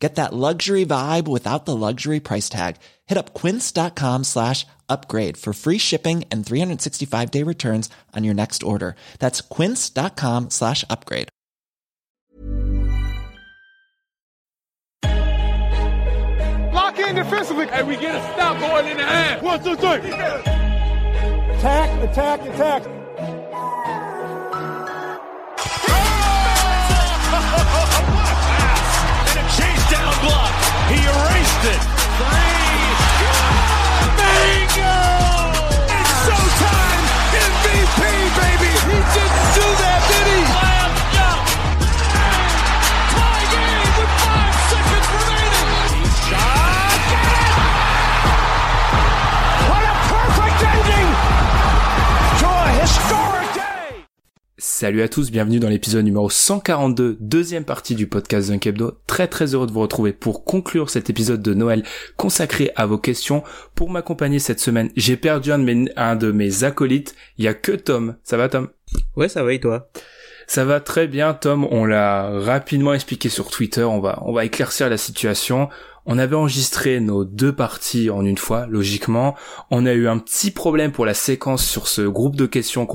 Get that luxury vibe without the luxury price tag. Hit up quince.com slash upgrade for free shipping and 365 day returns on your next order. That's quince.com slash upgrade. Lock in defensively. And we get a stop going in the half. One, two, three. Attack, attack, attack. Erased it. Bingo! It's showtime. MVP, baby. He didn't do that, Salut à tous, bienvenue dans l'épisode numéro 142, deuxième partie du podcast Dunk Hebdo. Très très heureux de vous retrouver pour conclure cet épisode de Noël consacré à vos questions. Pour m'accompagner cette semaine, j'ai perdu un de mes, un de mes acolytes. Il y a que Tom. Ça va Tom? Ouais, ça va et toi? Ça va très bien Tom. On l'a rapidement expliqué sur Twitter. On va, on va éclaircir la situation. On avait enregistré nos deux parties en une fois, logiquement. On a eu un petit problème pour la séquence sur ce groupe de questions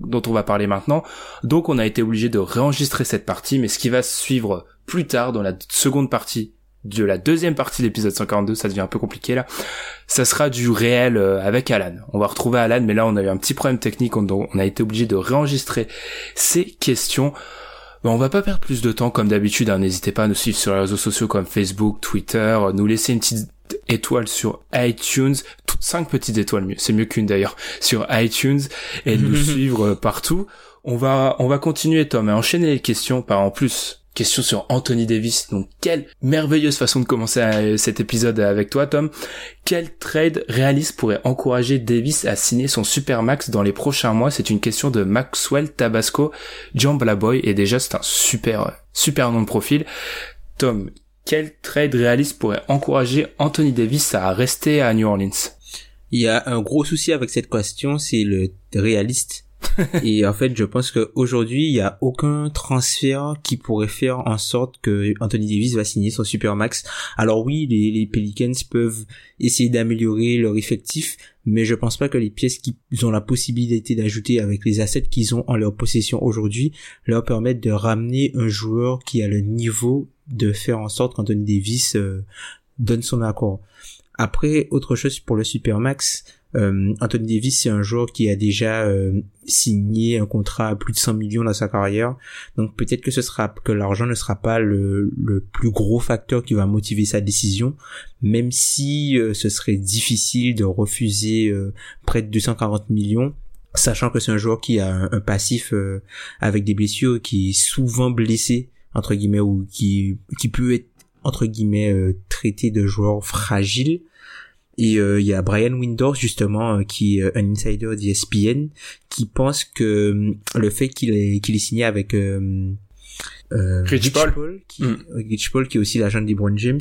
dont on va parler maintenant. Donc on a été obligé de réenregistrer cette partie, mais ce qui va suivre plus tard dans la seconde partie de la deuxième partie de l'épisode 142, ça devient un peu compliqué là. Ça sera du réel euh, avec Alan. On va retrouver Alan, mais là on a eu un petit problème technique, on, on a été obligé de réenregistrer ces questions. Bon, on va pas perdre plus de temps comme d'habitude. hein. N'hésitez pas à nous suivre sur les réseaux sociaux comme Facebook, Twitter, euh, nous laisser une petite étoile sur iTunes, toutes cinq petites étoiles mieux, c'est mieux qu'une d'ailleurs, sur iTunes et de nous suivre euh, partout. On va on va continuer Tom à enchaîner les questions par en plus question sur Anthony Davis. Donc quelle merveilleuse façon de commencer euh, cet épisode avec toi Tom. Quel trade réaliste pourrait encourager Davis à signer son supermax dans les prochains mois? C'est une question de Maxwell Tabasco. John Blaboy et déjà c'est un super super nom de profil. Tom, quel trade réaliste pourrait encourager Anthony Davis à rester à New Orleans? Il y a un gros souci avec cette question, c'est le réaliste. et en fait, je pense qu'aujourd'hui, il y a aucun transfert qui pourrait faire en sorte que Anthony Davis va signer son supermax. Alors oui, les, les Pelicans peuvent essayer d'améliorer leur effectif, mais je pense pas que les pièces qu'ils ont la possibilité d'ajouter avec les assets qu'ils ont en leur possession aujourd'hui leur permettent de ramener un joueur qui a le niveau de faire en sorte qu'Anthony Davis euh, donne son accord. Après, autre chose pour le Supermax, euh, Anthony Davis c'est un joueur qui a déjà euh, signé un contrat à plus de 100 millions dans sa carrière, donc peut-être que l'argent ne sera pas le, plus gros facteur qui va motiver sa décision, même si euh, ce serait difficile de refuser euh, près de 240 millions sachant que c'est un joueur qui a un, passif avec des blessures, qui est souvent blessé entre guillemets ou qui qui peut être entre guillemets traité de joueur fragile et euh, il y a Brian Windors justement euh, qui est un insider d'ESPN qui pense que euh, le fait qu'il est qu'il est signé avec euh, euh, Rich Paul. qui, Mm. Rich Paul qui est aussi l'agent de LeBron James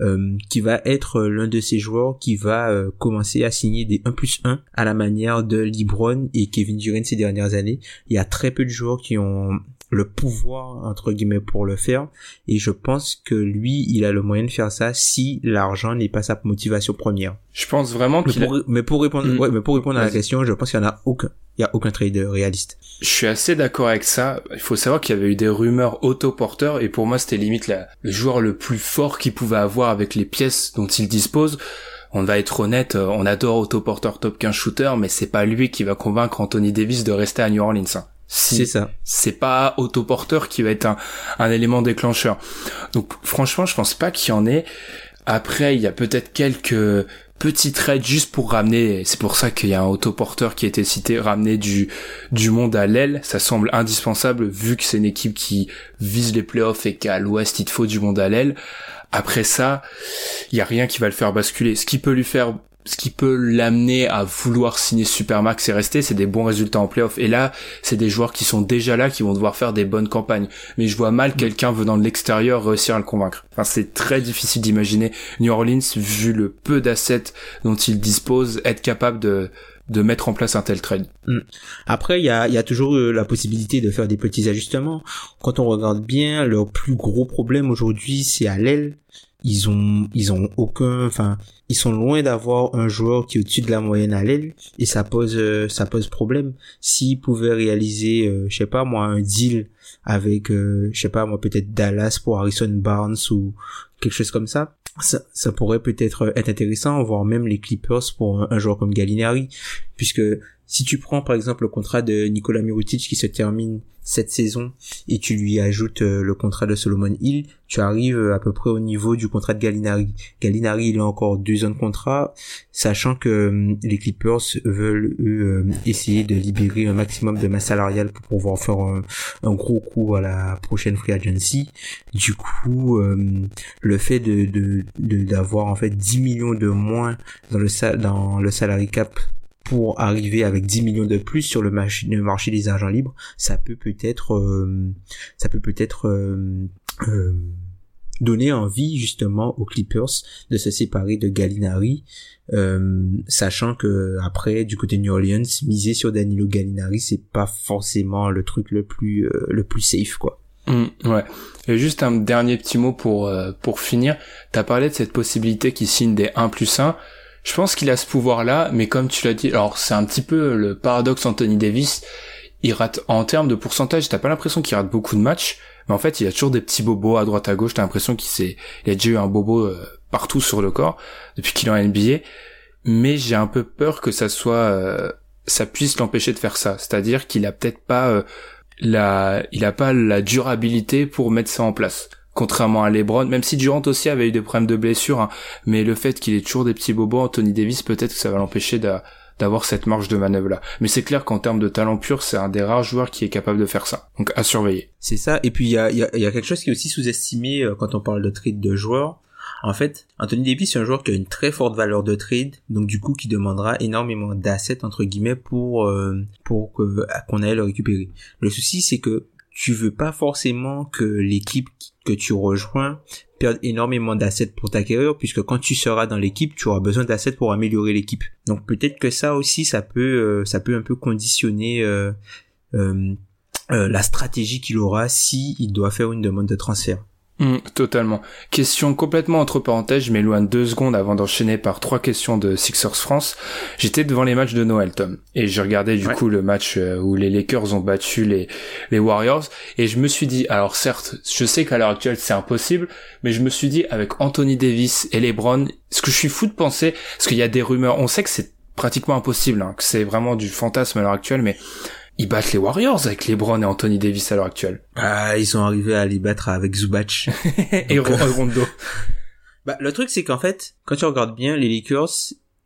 euh, qui va être l'un de ces joueurs qui va euh, commencer à signer des 1 plus 1 à la manière de LeBron et Kevin Durant ces dernières années. Il y a très peu de joueurs qui ont le pouvoir entre guillemets pour le faire et je pense que lui il a le moyen de faire ça si l'argent n'est pas sa motivation première Je pense vraiment mais qu'il a- pour, mais pour répondre Mm. ouais, mais pour répondre à la question je pense qu'il y en a aucun il y a aucun trade réaliste Je suis assez d'accord avec ça. Il faut savoir qu'il y avait eu des rumeurs autoporteurs et pour moi c'était limite la- le joueur le plus fort qu'il pouvait avoir avec les pièces dont il dispose. On va être honnête, euh, on adore autoporteur top 15 shooter, mais c'est pas lui qui va convaincre Anthony Davis de rester à New Orleans. C'est ça c'est pas autoporteur qui va être un, un élément déclencheur. Donc franchement, je pense pas qu'il y en ait. Après, il y a peut-être quelques petits trades juste pour ramener, c'est pour ça qu'il y a un autoporteur qui a été cité, ramener du, du monde à l'aile, ça semble indispensable vu que c'est une équipe qui vise les playoffs et qu'à l'ouest il te faut du monde à l'aile. Après ça, il y a rien qui va le faire basculer. Ce qui peut lui faire ce qui peut l'amener à vouloir signer Supermax et rester, c'est des bons résultats en playoff. Et là, c'est des joueurs qui sont déjà là, qui vont devoir faire des bonnes campagnes. Mais je vois mal quelqu'un venant de l'extérieur réussir à le convaincre. Enfin, c'est très difficile d'imaginer New Orleans, vu le peu d'assets dont il dispose, être capable de de mettre en place un tel trade. Mm. Après, il y a, y a toujours euh, la possibilité de faire des petits ajustements. Quand on regarde bien, leur plus gros problème aujourd'hui, c'est à l'aile ils ont ils ont aucun enfin ils sont loin d'avoir un joueur qui est au-dessus de la moyenne à l'aile et ça pose euh, ça pose problème. S'ils pouvaient réaliser euh, je sais pas moi un deal avec euh, je sais pas moi peut-être Dallas pour Harrison Barnes ou quelque chose comme ça ça, pourrait peut-être être intéressant voire même les Clippers pour un, un joueur comme Gallinari puisque si tu prends par exemple le contrat de Nikola Mirotic qui se termine cette saison et tu lui ajoutes euh, le contrat de Solomon Hill, tu arrives euh, à peu près au niveau du contrat de Gallinari. Gallinari, il a encore deux ans de contrat, sachant que euh, les Clippers veulent essayer de libérer un maximum de masse salariale pour pouvoir faire un, gros coup à la prochaine free agency. Du coup, le fait de d'avoir en fait 10 millions de moins dans le dans le salary cap pour arriver avec 10 millions de plus sur le marché, des agents libres, ça peut peut-être, euh, ça peut peut-être euh, euh, donner envie justement aux Clippers de se séparer de Gallinari, sachant que après du côté New Orleans, miser sur Danilo Gallinari, c'est pas forcément le truc le plus le plus safe quoi. Mmh, ouais. Et juste un dernier petit mot pour pour finir. T'as parlé de cette possibilité qui signe des 1 plus 1. Je pense qu'il a ce pouvoir-là, mais comme tu l'as dit, alors c'est un petit peu le paradoxe Anthony Davis. Il rate en termes de pourcentage, t'as pas l'impression qu'il rate beaucoup de matchs, mais en fait il a toujours des petits bobos à droite à gauche. T'as l'impression qu'il s'est, il a déjà eu un bobo euh, partout sur le corps depuis qu'il est en NBA. Mais j'ai un peu peur que ça soit, euh, ça puisse l'empêcher de faire ça. C'est-à-dire qu'il a peut-être pas euh, la, il a pas la durabilité pour mettre ça en place contrairement à LeBron, même si Durant aussi avait eu des problèmes de blessure, hein, mais le fait qu'il ait toujours des petits bobos, Anthony Davis, peut-être que ça va l'empêcher d'avoir cette marge de manœuvre là. Mais c'est clair qu'en termes de talent pur, c'est un des rares joueurs qui est capable de faire ça. Donc à surveiller. C'est ça. Et puis il y a, y, a, y a, quelque chose qui est aussi sous-estimé euh, quand on parle de trade de joueurs. En fait, Anthony Davis c'est un joueur qui a une très forte valeur de trade, donc du coup qui demandera énormément d'assets entre guillemets pour euh, pour qu'on aille le récupérer. Le souci c'est que tu veux pas forcément que l'équipe que tu rejoins perde énormément d'assets pour ta carrière puisque quand tu seras dans l'équipe tu auras besoin d'assets pour améliorer l'équipe. Donc peut-être que ça aussi ça peut euh, ça peut un peu conditionner euh, euh, la stratégie qu'il aura si il doit faire une demande de transfert Mm, totalement. Question complètement entre parenthèses, je m'éloigne deux secondes avant d'enchaîner par trois questions de Sixers France. J'étais devant les matchs de Noël, Tom, et j'ai regardé du coup le match euh, où les Lakers ont battu les, les Warriors, et je me suis dit, alors certes, je sais qu'à l'heure actuelle c'est impossible, mais je me suis dit avec Anthony Davis et LeBron, ce que je suis fou de penser, parce qu'il y a des rumeurs, on sait que c'est pratiquement impossible, hein, que c'est vraiment du fantasme à l'heure actuelle, mais ils battent les Warriors avec LeBron et Anthony Davis à l'heure actuelle. Ah, ils sont arrivés à les battre avec Zubac. et Rondo. bah, le truc, c'est qu'en fait, quand tu regardes bien, les Lakers,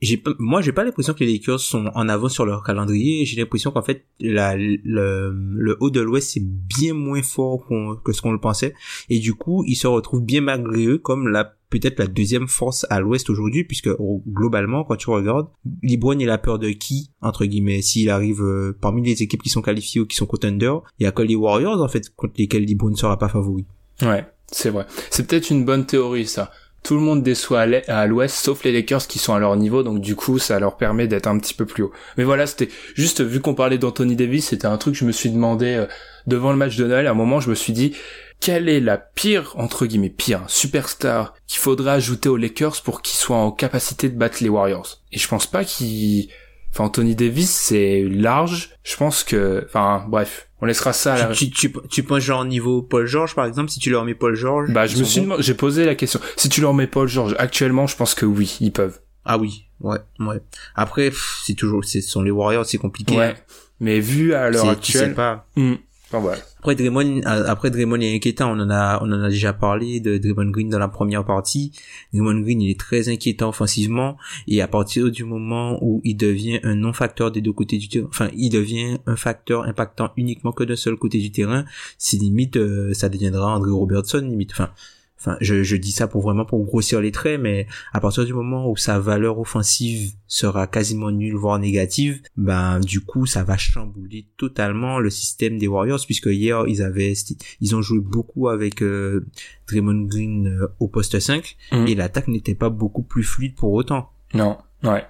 j'ai moi j'ai pas l'impression que les Lakers sont en avant sur leur calendrier. J'ai l'impression qu'en fait la, le, le haut de l'ouest c'est bien moins fort que ce qu'on le pensait. Et du coup ils se retrouvent bien malgré eux comme la peut-être la deuxième force à l'ouest aujourd'hui puisque globalement quand tu regardes LeBron il a peur de qui entre guillemets? S'il arrive euh, parmi les équipes qui sont qualifiées ou qui sont contenders il y a que les Warriors en fait contre lesquels LeBron ne sera pas favori. Ouais c'est vrai. C'est peut-être une bonne théorie ça tout le monde déçoit à l'ouest sauf les Lakers qui sont à leur niveau donc du coup ça leur permet d'être un petit peu plus haut. Mais voilà c'était juste vu qu'on parlait d'Anthony Davis c'était un truc que je me suis demandé euh, devant le match de Noël à un moment je me suis dit quelle est la pire entre guillemets pire superstar qu'il faudrait ajouter aux Lakers pour qu'ils soient en capacité de battre les Warriors? Et je pense pas qu'il enfin Anthony Davis c'est large. Je pense que enfin bref on laissera ça à la... tu, tu, tu, penses genre niveau Paul George par exemple si tu leur mets Paul George bah je me suis j'ai posé la question. Si tu leur mets Paul George actuellement je pense que oui ils peuvent. Ah oui ouais ouais. Après c'est toujours ce sont les Warriors c'est compliqué ouais. mais vu à l'heure actuelle tu sais pas. Hmm. Voilà après Draymond, euh, après Draymond et inquiétant, on en a, on en a déjà parlé de Draymond Green dans la première partie. Draymond Green, il est très inquiétant offensivement et à partir du moment où il devient un non-facteur des deux côtés du terrain, enfin, il devient un facteur impactant uniquement que d'un seul côté du terrain, c'est limite, euh, ça deviendra André Robertson limite. Enfin, enfin je, je dis ça pour vraiment pour grossir les traits mais à partir du moment où sa valeur offensive sera quasiment nulle voire négative ben du coup ça va chambouler totalement le système des Warriors puisque hier ils avaient ils ont joué beaucoup avec euh, Draymond Green euh, au poste 5 Mhm. et l'attaque n'était pas beaucoup plus fluide pour autant Non, ouais.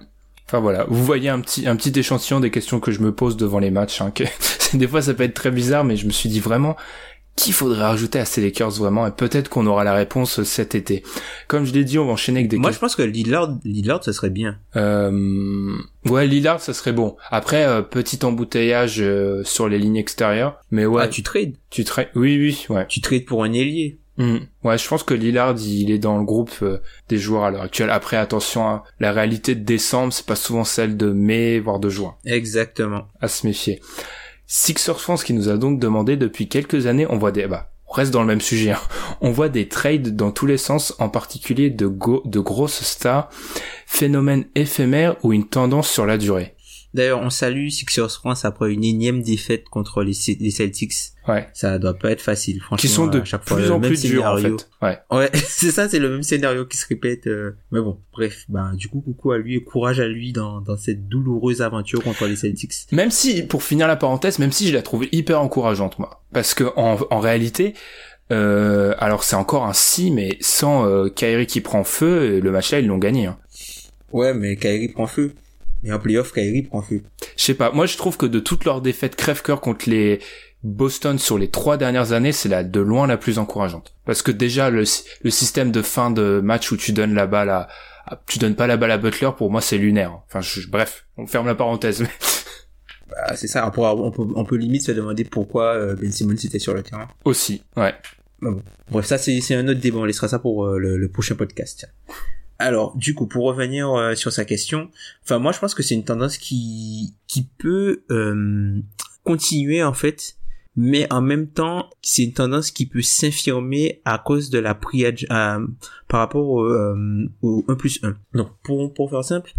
Enfin voilà, vous voyez un petit un petit échantillon des questions que je me pose devant les matchs. Hein, que des fois ça peut être très bizarre, mais je me suis dit vraiment qu'il faudrait rajouter à ces Lakers vraiment, et peut-être qu'on aura la réponse cet été. Comme je l'ai dit, on va enchaîner avec des moi je pense que Lillard Lillard ce serait bien Euh, ouais, Lillard, ça serait bon. Après, euh, petit embouteillage euh, sur les lignes extérieures, mais ouais, ah tu trades? Tu traites. Oui, oui, ouais. tu trades pour un ailier Hmm. Ouais, je pense que Lillard, il est dans le groupe euh, des joueurs à l'heure actuelle. Après, attention, hein, la réalité de décembre, c'est pas souvent celle de mai, voire de juin. exactement À se méfier. Sixers France qui nous a donc demandé depuis quelques années, on voit des, bah, on reste dans le même sujet. hein. On voit des trades dans tous les sens, en particulier de, go- de grosses stars, phénomène éphémère ou une tendance sur la durée. D'ailleurs, on salue Sixers France après une énième défaite contre les, Celtics. Ouais. Ça doit pas être facile, franchement. Qui sont de à chaque plus en plus durs, en fait. Ouais. Ouais, c'est ça, c'est le même scénario qui se répète. euh, Mais bon, bref, ben du coup, coucou à lui et courage à lui dans, dans cette douloureuse aventure contre les Celtics. Même si, pour finir la parenthèse, même si je la trouve hyper encourageante, moi. Parce que, en, en réalité, euh, alors c'est encore un si, mais sans euh, Kyrie qui prend feu, le match là, ils l'ont gagné. Hein. Ouais, mais Kyrie prend feu. Et en playoff, Kyrie prend feu. Je sais pas, moi je trouve que de toutes leurs défaites crève-cœur contre les Boston sur les trois dernières années, c'est la de loin la plus encourageante. Parce que déjà, le, le système de fin de match où tu donnes la balle à, à- tu donnes pas la balle à Butler, pour moi c'est lunaire. Enfin, je- bref, on ferme la parenthèse. mais- Bah, c'est ça. On peut, on peut limite se demander pourquoi euh, Ben Simmons était sur le terrain. Aussi, ouais. Bref, ça c'est un autre débat. On laissera ça pour euh, le, le prochain podcast. Alors, du coup, pour revenir euh, sur sa question, enfin moi je pense que c'est une tendance qui qui peut euh, continuer en fait, mais en même temps c'est une tendance qui peut s'infirmer à cause de la priage euh, par rapport au, euh, au 1 plus 1. Donc pour pour faire simple,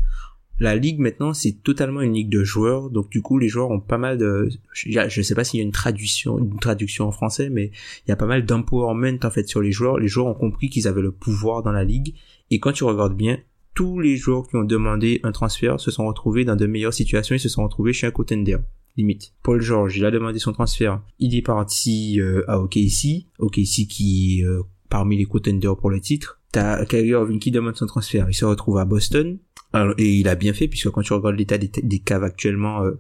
la ligue maintenant c'est totalement une ligue de joueurs, donc du coup les joueurs ont pas mal de, je, je sais pas s'il y a une traduction une traduction en français, mais il y a pas mal d'empowerment en fait sur les joueurs. Les joueurs ont compris qu'ils avaient le pouvoir dans la ligue et quand tu regardes bien, tous les joueurs qui ont demandé un transfert se sont retrouvés dans de meilleures situations et se sont retrouvés chez un contender. Limite. Paul George, il a demandé son transfert. Il est parti euh, à OKC. OKC qui est euh, parmi les contenders pour le titre. T'as Kyrie Irving qui demande son transfert. Il se retrouve à Boston. Alors, et il a bien fait puisque quand tu regardes l'état des, des caves actuellement, euh,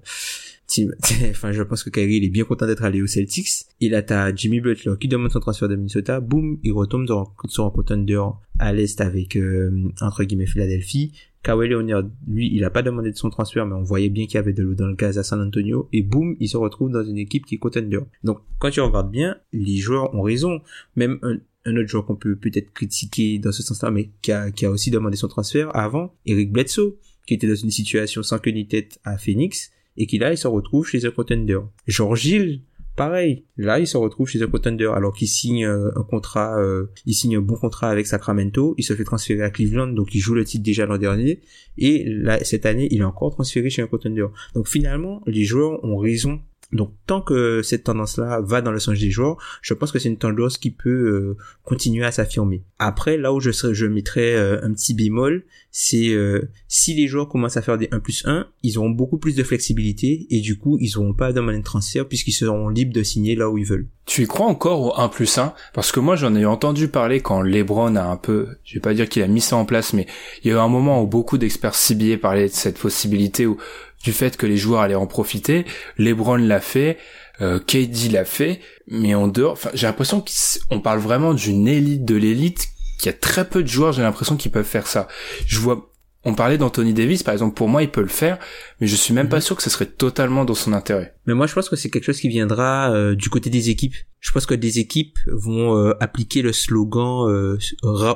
enfin je pense que Kyrie il est bien content d'être allé aux Celtics. Et là t'as Jimmy Butler qui demande son transfert de Minnesota, boum, il retombe dans, un contender à l'est avec euh, entre guillemets Philadelphie. Kawhi Leonard, lui, il a pas demandé de son transfert, mais on voyait bien qu'il y avait de l'eau dans le gaz à San Antonio, et boum, il se retrouve dans une équipe qui est contender. Donc, quand tu regardes bien, les joueurs ont raison. Même un, un autre joueur qu'on peut peut-être critiquer dans ce sens-là, mais qui a, qui a aussi demandé son transfert avant, Eric Bledsoe, qui était dans une situation sans queue ni tête à Phoenix, et qui là, il se retrouve chez un contender. George Hill, pareil. Là, il se retrouve chez un contender alors qu'il signe euh, un contrat, euh, il signe un bon contrat avec Sacramento. Il se fait transférer à Cleveland, donc il joue le titre déjà l'an dernier. Et là, cette année, il est encore transféré chez un contender. Donc finalement, les joueurs ont raison. Donc tant que cette tendance-là va dans le sens des joueurs, je pense que c'est une tendance qui peut euh, continuer à s'affirmer. Après, là où je serais, mettrais euh, un petit bémol, c'est euh, si les joueurs commencent à faire des 1 plus 1, ils auront beaucoup plus de flexibilité et du coup, ils n'auront pas de transfert puisqu'ils seront libres de signer là où ils veulent. Tu y crois encore au 1 plus 1 Parce que moi j'en ai entendu parler quand LeBron a un peu, je vais pas dire qu'il a mis ça en place, mais il y a eu un moment où beaucoup d'experts CBA parlaient de cette possibilité ou du fait que les joueurs allaient en profiter. LeBron l'a fait, euh, KD l'a fait, mais en dehors, enfin j'ai l'impression qu'on parle vraiment d'une élite de l'élite, qu'il y a très peu de joueurs, j'ai l'impression qu'ils peuvent faire ça. Je vois, on parlait d'Anthony Davis par exemple, pour moi il peut le faire, mais je suis même pas sûr que ce serait totalement dans son intérêt. Mais moi, je pense que c'est quelque chose qui viendra euh, du côté des équipes. Je pense que des équipes vont euh, appliquer le slogan euh,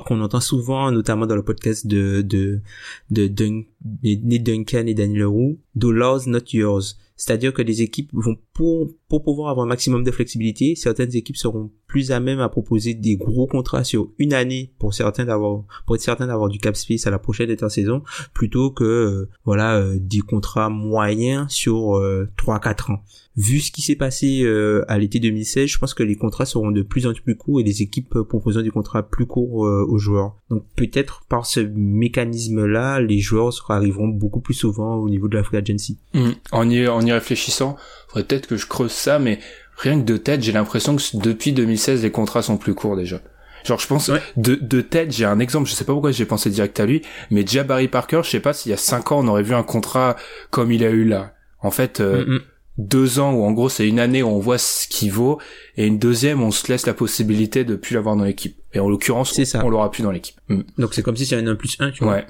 qu'on entend souvent, notamment dans le podcast de de de, Duncan et Daniel Roux, "The laws not yours". C'est-à-dire que les équipes vont pour pour pouvoir avoir un maximum de flexibilité, certaines équipes seront plus à même à proposer des gros contrats sur une année pour certains d'avoir pour être certains d'avoir du cap space à la prochaine intersaison plutôt que euh, voilà euh, des contrats moyens sur euh, 3 4 ans. Vu ce qui s'est passé euh, à l'été 2016, je pense que les contrats seront de plus en plus courts et les équipes euh, proposeront des contrats plus courts euh, aux joueurs. Donc peut-être par ce mécanisme-là, les joueurs arriveront beaucoup plus souvent au niveau de la free agency. Mmh. En, y, en y réfléchissant, faudrait peut-être que je creuse ça, mais rien que de tête, j'ai l'impression que depuis 2016, les contrats sont plus courts déjà. Genre, je pense, de, de tête, j'ai un exemple, je sais pas pourquoi j'ai pensé direct à lui, mais déjà Barry Parker, je sais pas s'il y a 5 ans, on aurait vu un contrat comme il a eu là. En fait, euh, mm, mm. Deux ans où en gros c'est une année où on voit ce qu'il vaut, et une deuxième on se laisse la possibilité de plus l'avoir dans l'équipe. Et en l'occurrence, on l'aura plus dans l'équipe. Mm. Donc c'est comme si c'était un 1 plus 1, tu vois. Ouais.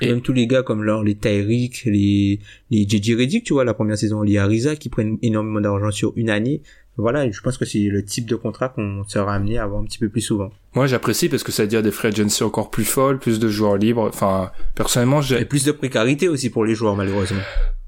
Et même tous les gars comme leur, les Tyreek, les, les JJ Reddick, tu vois, la première saison, les Ariza qui prennent énormément d'argent sur une année voilà, je pense que c'est le type de contrat qu'on sera amené à avoir un petit peu plus souvent. Moi, j'apprécie parce que ça veut dire des free agency encore plus folles, plus de joueurs libres. Enfin, personnellement, j'ai... Et plus de précarité aussi pour les joueurs, malheureusement.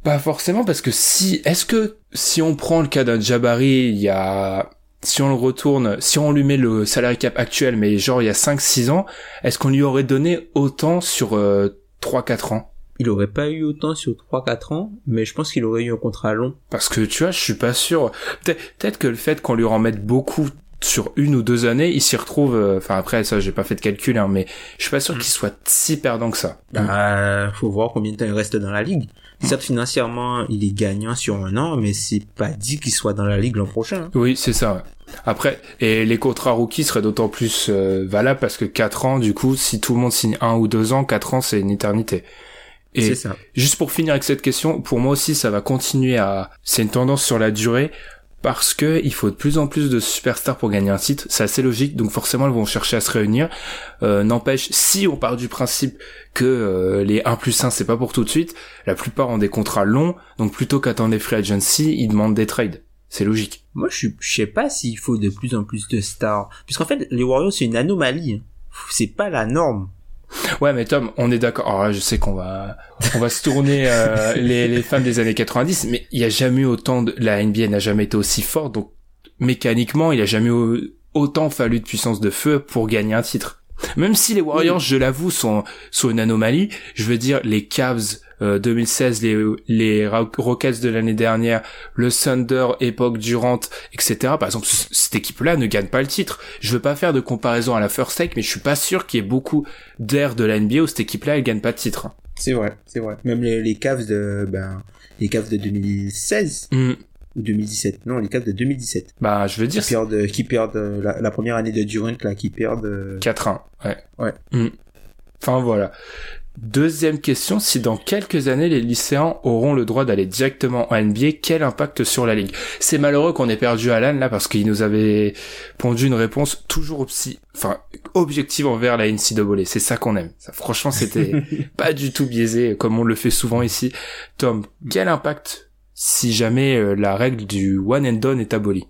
Pas forcément, parce que si, est-ce que, si on prend le cas d'un Jabari, il y a, si on le retourne, si on lui met le salary cap actuel, mais genre il y a 5-6 ans, est-ce qu'on lui aurait donné autant sur euh, 3-4 ans? Il aurait pas eu autant sur 3-4 ans, mais je pense qu'il aurait eu un contrat long. Parce que tu vois, je suis pas sûr. Peut-être que le fait qu'on lui remette beaucoup sur une ou deux années, il s'y retrouve. Euh, enfin après ça, j'ai pas fait de calcul, hein, mais je suis pas sûr mm. qu'il soit si perdant que ça. Bah, faut voir combien de temps il reste dans la ligue. Certes, financièrement, il est gagnant sur un an, mais c'est pas dit qu'il soit dans la ligue l'an prochain. Oui, c'est ça. Après, et les contrats rookies seraient d'autant plus euh, valables parce que 4 ans, du coup, si tout le monde signe un ou deux ans, 4 ans, c'est une éternité. Et ça. juste pour finir avec cette question, pour moi aussi, ça va continuer à, c'est une tendance sur la durée parce que il faut de plus en plus de superstars pour gagner un titre. C'est assez logique, donc forcément, ils vont chercher à se réunir. Euh, N'empêche, si on part du principe que euh, les 1 plus 1, c'est pas pour tout de suite, la plupart ont des contrats longs, donc plutôt qu'attendre des free agency, ils demandent des trades. C'est logique. Moi, je, je sais pas s'il faut de plus en plus de stars. Puisqu'en fait, les Warriors, c'est une anomalie. C'est pas la norme. Ouais, mais Tom, on est d'accord. Alors je sais qu'on va, on va se tourner euh, les, les fans des années 90, mais il y a jamais eu autant de, la NBA n'a jamais été aussi forte, donc mécaniquement, il a jamais eu autant fallu de puissance de feu pour gagner un titre. Même si les Warriors, je l'avoue, sont, sont une anomalie, je veux dire, les Cavs 2016, euh, les, les Rockets de l'année dernière, le Thunder, époque Durant, etc. Par exemple, cette équipe-là ne gagne pas le titre. Je veux pas faire de comparaison à la First Take, mais je suis pas sûr qu'il y ait beaucoup d'air de la NBA où cette équipe-là, elle gagne pas de titre. C'est vrai, c'est vrai. Même les, les Cavs de, ben, les Cavs de 2016. Mm. Ou 2017. Non, les Cavs de 2017. Bah, je veux dire. Qui perdent, qui perdent la, la, première année de Durant, là, qui perdent. 4-1. Ouais. Ouais. Mm. Enfin, voilà. Deuxième question, si dans quelques années les lycéens auront le droit d'aller directement en NBA, quel impact sur la ligue? C'est malheureux qu'on ait perdu Alan là parce qu'il nous avait pondu une réponse toujours aussi, enfin objective envers la NCAA. C'est ça qu'on aime. Ça, franchement, c'était pas du tout biaisé comme on le fait souvent ici. Tom, quel impact si jamais euh, la règle du one and done est abolie?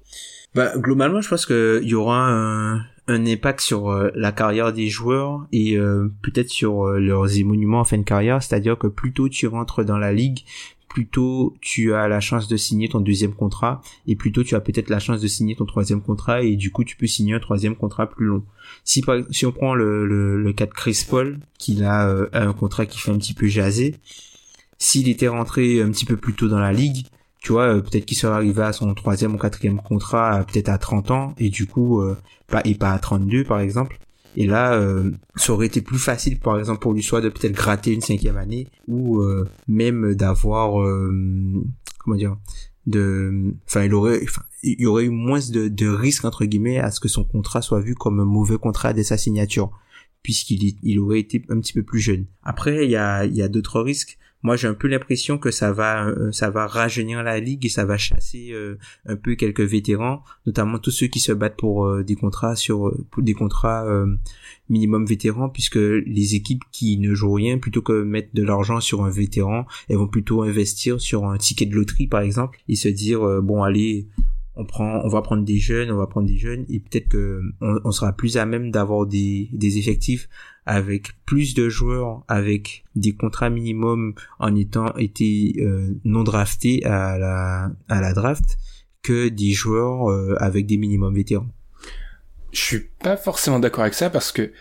Bah globalement, je pense qu'il y aura un un impact sur euh, la carrière des joueurs et euh, peut-être sur euh, leurs émoluments en fin de carrière, c'est-à-dire que plus tôt tu rentres dans la ligue, plus tôt tu as la chance de signer ton deuxième contrat et plus tôt tu as peut-être la chance de signer ton troisième contrat et du coup tu peux signer un troisième contrat plus long. Si si on prend le, le, le cas de Chris Paul qui a un contrat qui fait un petit peu jaser, s'il était rentré un petit peu plus tôt dans la ligue, tu vois, peut-être qu'il serait arrivé à son troisième ou quatrième contrat peut-être à 30 ans et du coup pas et pas à 32 par exemple. Et là, euh, ça aurait été plus facile, par exemple, pour lui soit de peut-être gratter une cinquième année ou euh, même d'avoir, euh, comment dire, de, enfin, il aurait, il y aurait eu moins de, de risques entre guillemets à ce que son contrat soit vu comme un mauvais contrat dès sa signature, puisqu'il il aurait été un petit peu plus jeune. Après, il y a, il y a d'autres risques moi j'ai un peu l'impression que ça va euh, ça va rajeunir la ligue et ça va chasser euh, un peu quelques vétérans notamment tous ceux qui se battent pour euh, des contrats sur des contrats minimum vétérans puisque les équipes qui ne jouent rien plutôt que mettre de l'argent sur un vétéran elles vont plutôt investir sur un ticket de loterie par exemple et se dire bon allez on prend on va prendre des jeunes on va prendre des jeunes et peut-être que on, sera plus à même d'avoir des, des effectifs avec plus de joueurs avec des contrats minimum en étant été euh, non draftés à la à la draft que des joueurs euh, avec des minimums vétérans. Je suis pas forcément d'accord avec ça parce que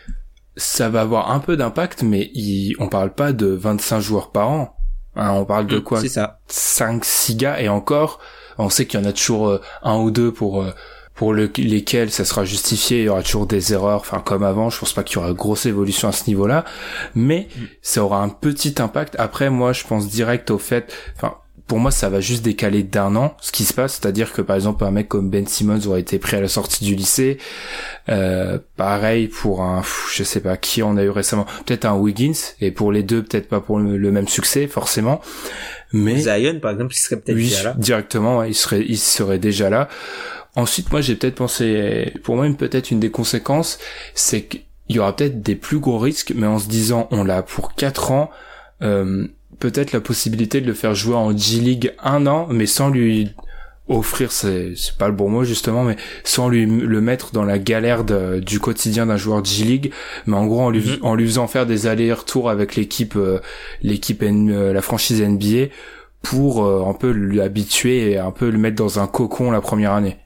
ça va avoir un peu d'impact mais il, on parle pas de 25 joueurs par an. Hein, on parle de mm, quoi? C'est ça. 5 6 gars et encore On sait qu'il y en a toujours euh, un ou deux pour euh, pour le, lesquels ça sera justifié, il y aura toujours des erreurs, enfin comme avant, je pense pas qu'il y aura grosse évolution à ce niveau-là, mais mm. ça aura un petit impact. Après, moi, je pense direct au fait, enfin, pour moi, ça va juste décaler d'un an ce qui se passe, c'est-à-dire que par exemple un mec comme Ben Simmons aurait été pris à la sortie du lycée, euh, pareil pour un, je sais pas qui on a eu récemment, peut-être un Wiggins, et pour les deux peut-être pas pour le, même succès forcément, mais Zion par exemple, il serait peut-être déjà là. Directement, il serait, il serait déjà là. Ensuite, moi, j'ai peut-être pensé, pour moi, peut-être une des conséquences, c'est qu'il y aura peut-être des plus gros risques, mais en se disant, on l'a pour 4 ans, euh, peut-être la possibilité de le faire jouer en G-League un an, mais sans lui offrir, c'est, pas le bon mot justement, mais sans lui le mettre dans la galère du quotidien d'un joueur G-League, mais en gros en lui, mhm. en lui faisant faire des allers-retours avec l'équipe, euh, l'équipe, euh, la franchise NBA pour un peu lui habituer et un peu le mettre dans un cocon la première année.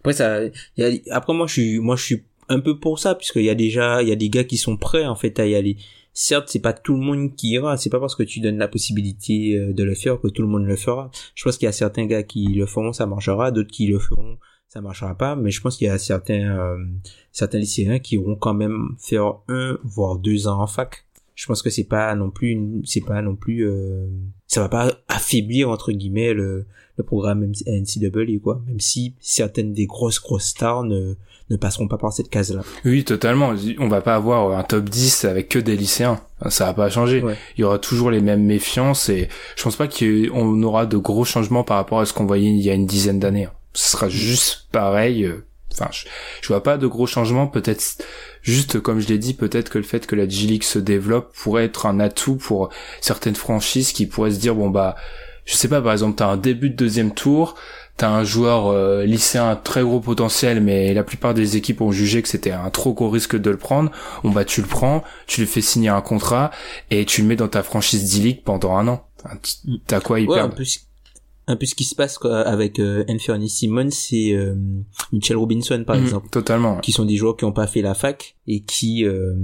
Après ça, y a, après moi je suis, moi je suis un peu pour ça puisqu'il y a déjà, il y a des gars qui sont prêts en fait à y aller. Certes, c'est pas tout le monde qui ira. C'est pas parce que tu donnes la possibilité euh, de le faire que tout le monde le fera. Je pense qu'il y a certains gars qui le feront, ça marchera. D'autres qui le feront, ça marchera pas. Mais je pense qu'il y a certains euh, certains lycéens qui auront quand même faire un voire deux ans en fac. Je pense que c'est pas non plus, c'est pas non plus, euh, ça va pas affaiblir entre guillemets le le programme NCAA quoi même si certaines des grosses grosses stars ne ne passeront pas par cette case là oui totalement. On va pas avoir un top 10 avec que des lycéens. Ça va pas changer. Il y aura toujours les mêmes méfiances et je pense pas qu'on aura de gros changements par rapport à ce qu'on voyait il y a une dizaine d'années ce sera juste pareil euh, enfin je, je vois pas de gros changements. Peut-être juste comme je l'ai dit peut-être que le fait que la G League se développe pourrait être un atout pour certaines franchises qui pourraient se dire bon bah je sais pas, par exemple, t'as un début de deuxième tour, t'as un joueur euh, lycéen à très gros potentiel, mais la plupart des équipes ont jugé que c'était un trop gros risque de le prendre. Bon bah tu le prends, tu lui fais signer un contrat et tu le mets dans ta franchise D-League pendant un an. T'as quoi y ouais, un peu, un peu ce qui se passe quoi, avec euh, Anthony Simmons et euh, Mitchell Robinson par mhm, exemple. Totalement. Qui sont des joueurs qui ont pas fait la fac et qui euh,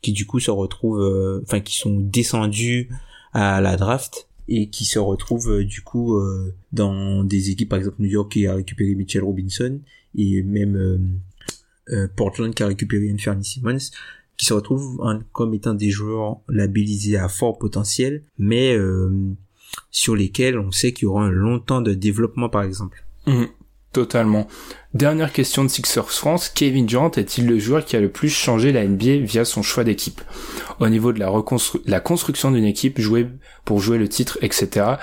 qui du coup se retrouvent, enfin qui sont descendus à la draft et qui se retrouve euh, du coup euh, dans des équipes par exemple New York qui a récupéré Mitchell Robinson et même euh, Portland qui a récupéré Anthony Simmons qui se retrouvent comme étant des joueurs labellisés à fort potentiel mais sur lesquels on sait qu'il y aura un long temps de développement par exemple. Mmh. Totalement. Dernière question de Sixers France, Kevin Durant est-il le joueur qui a le plus changé la NBA via son choix d'équipe? Au niveau de la, la construction d'une équipe, jouer pour jouer le titre, etc.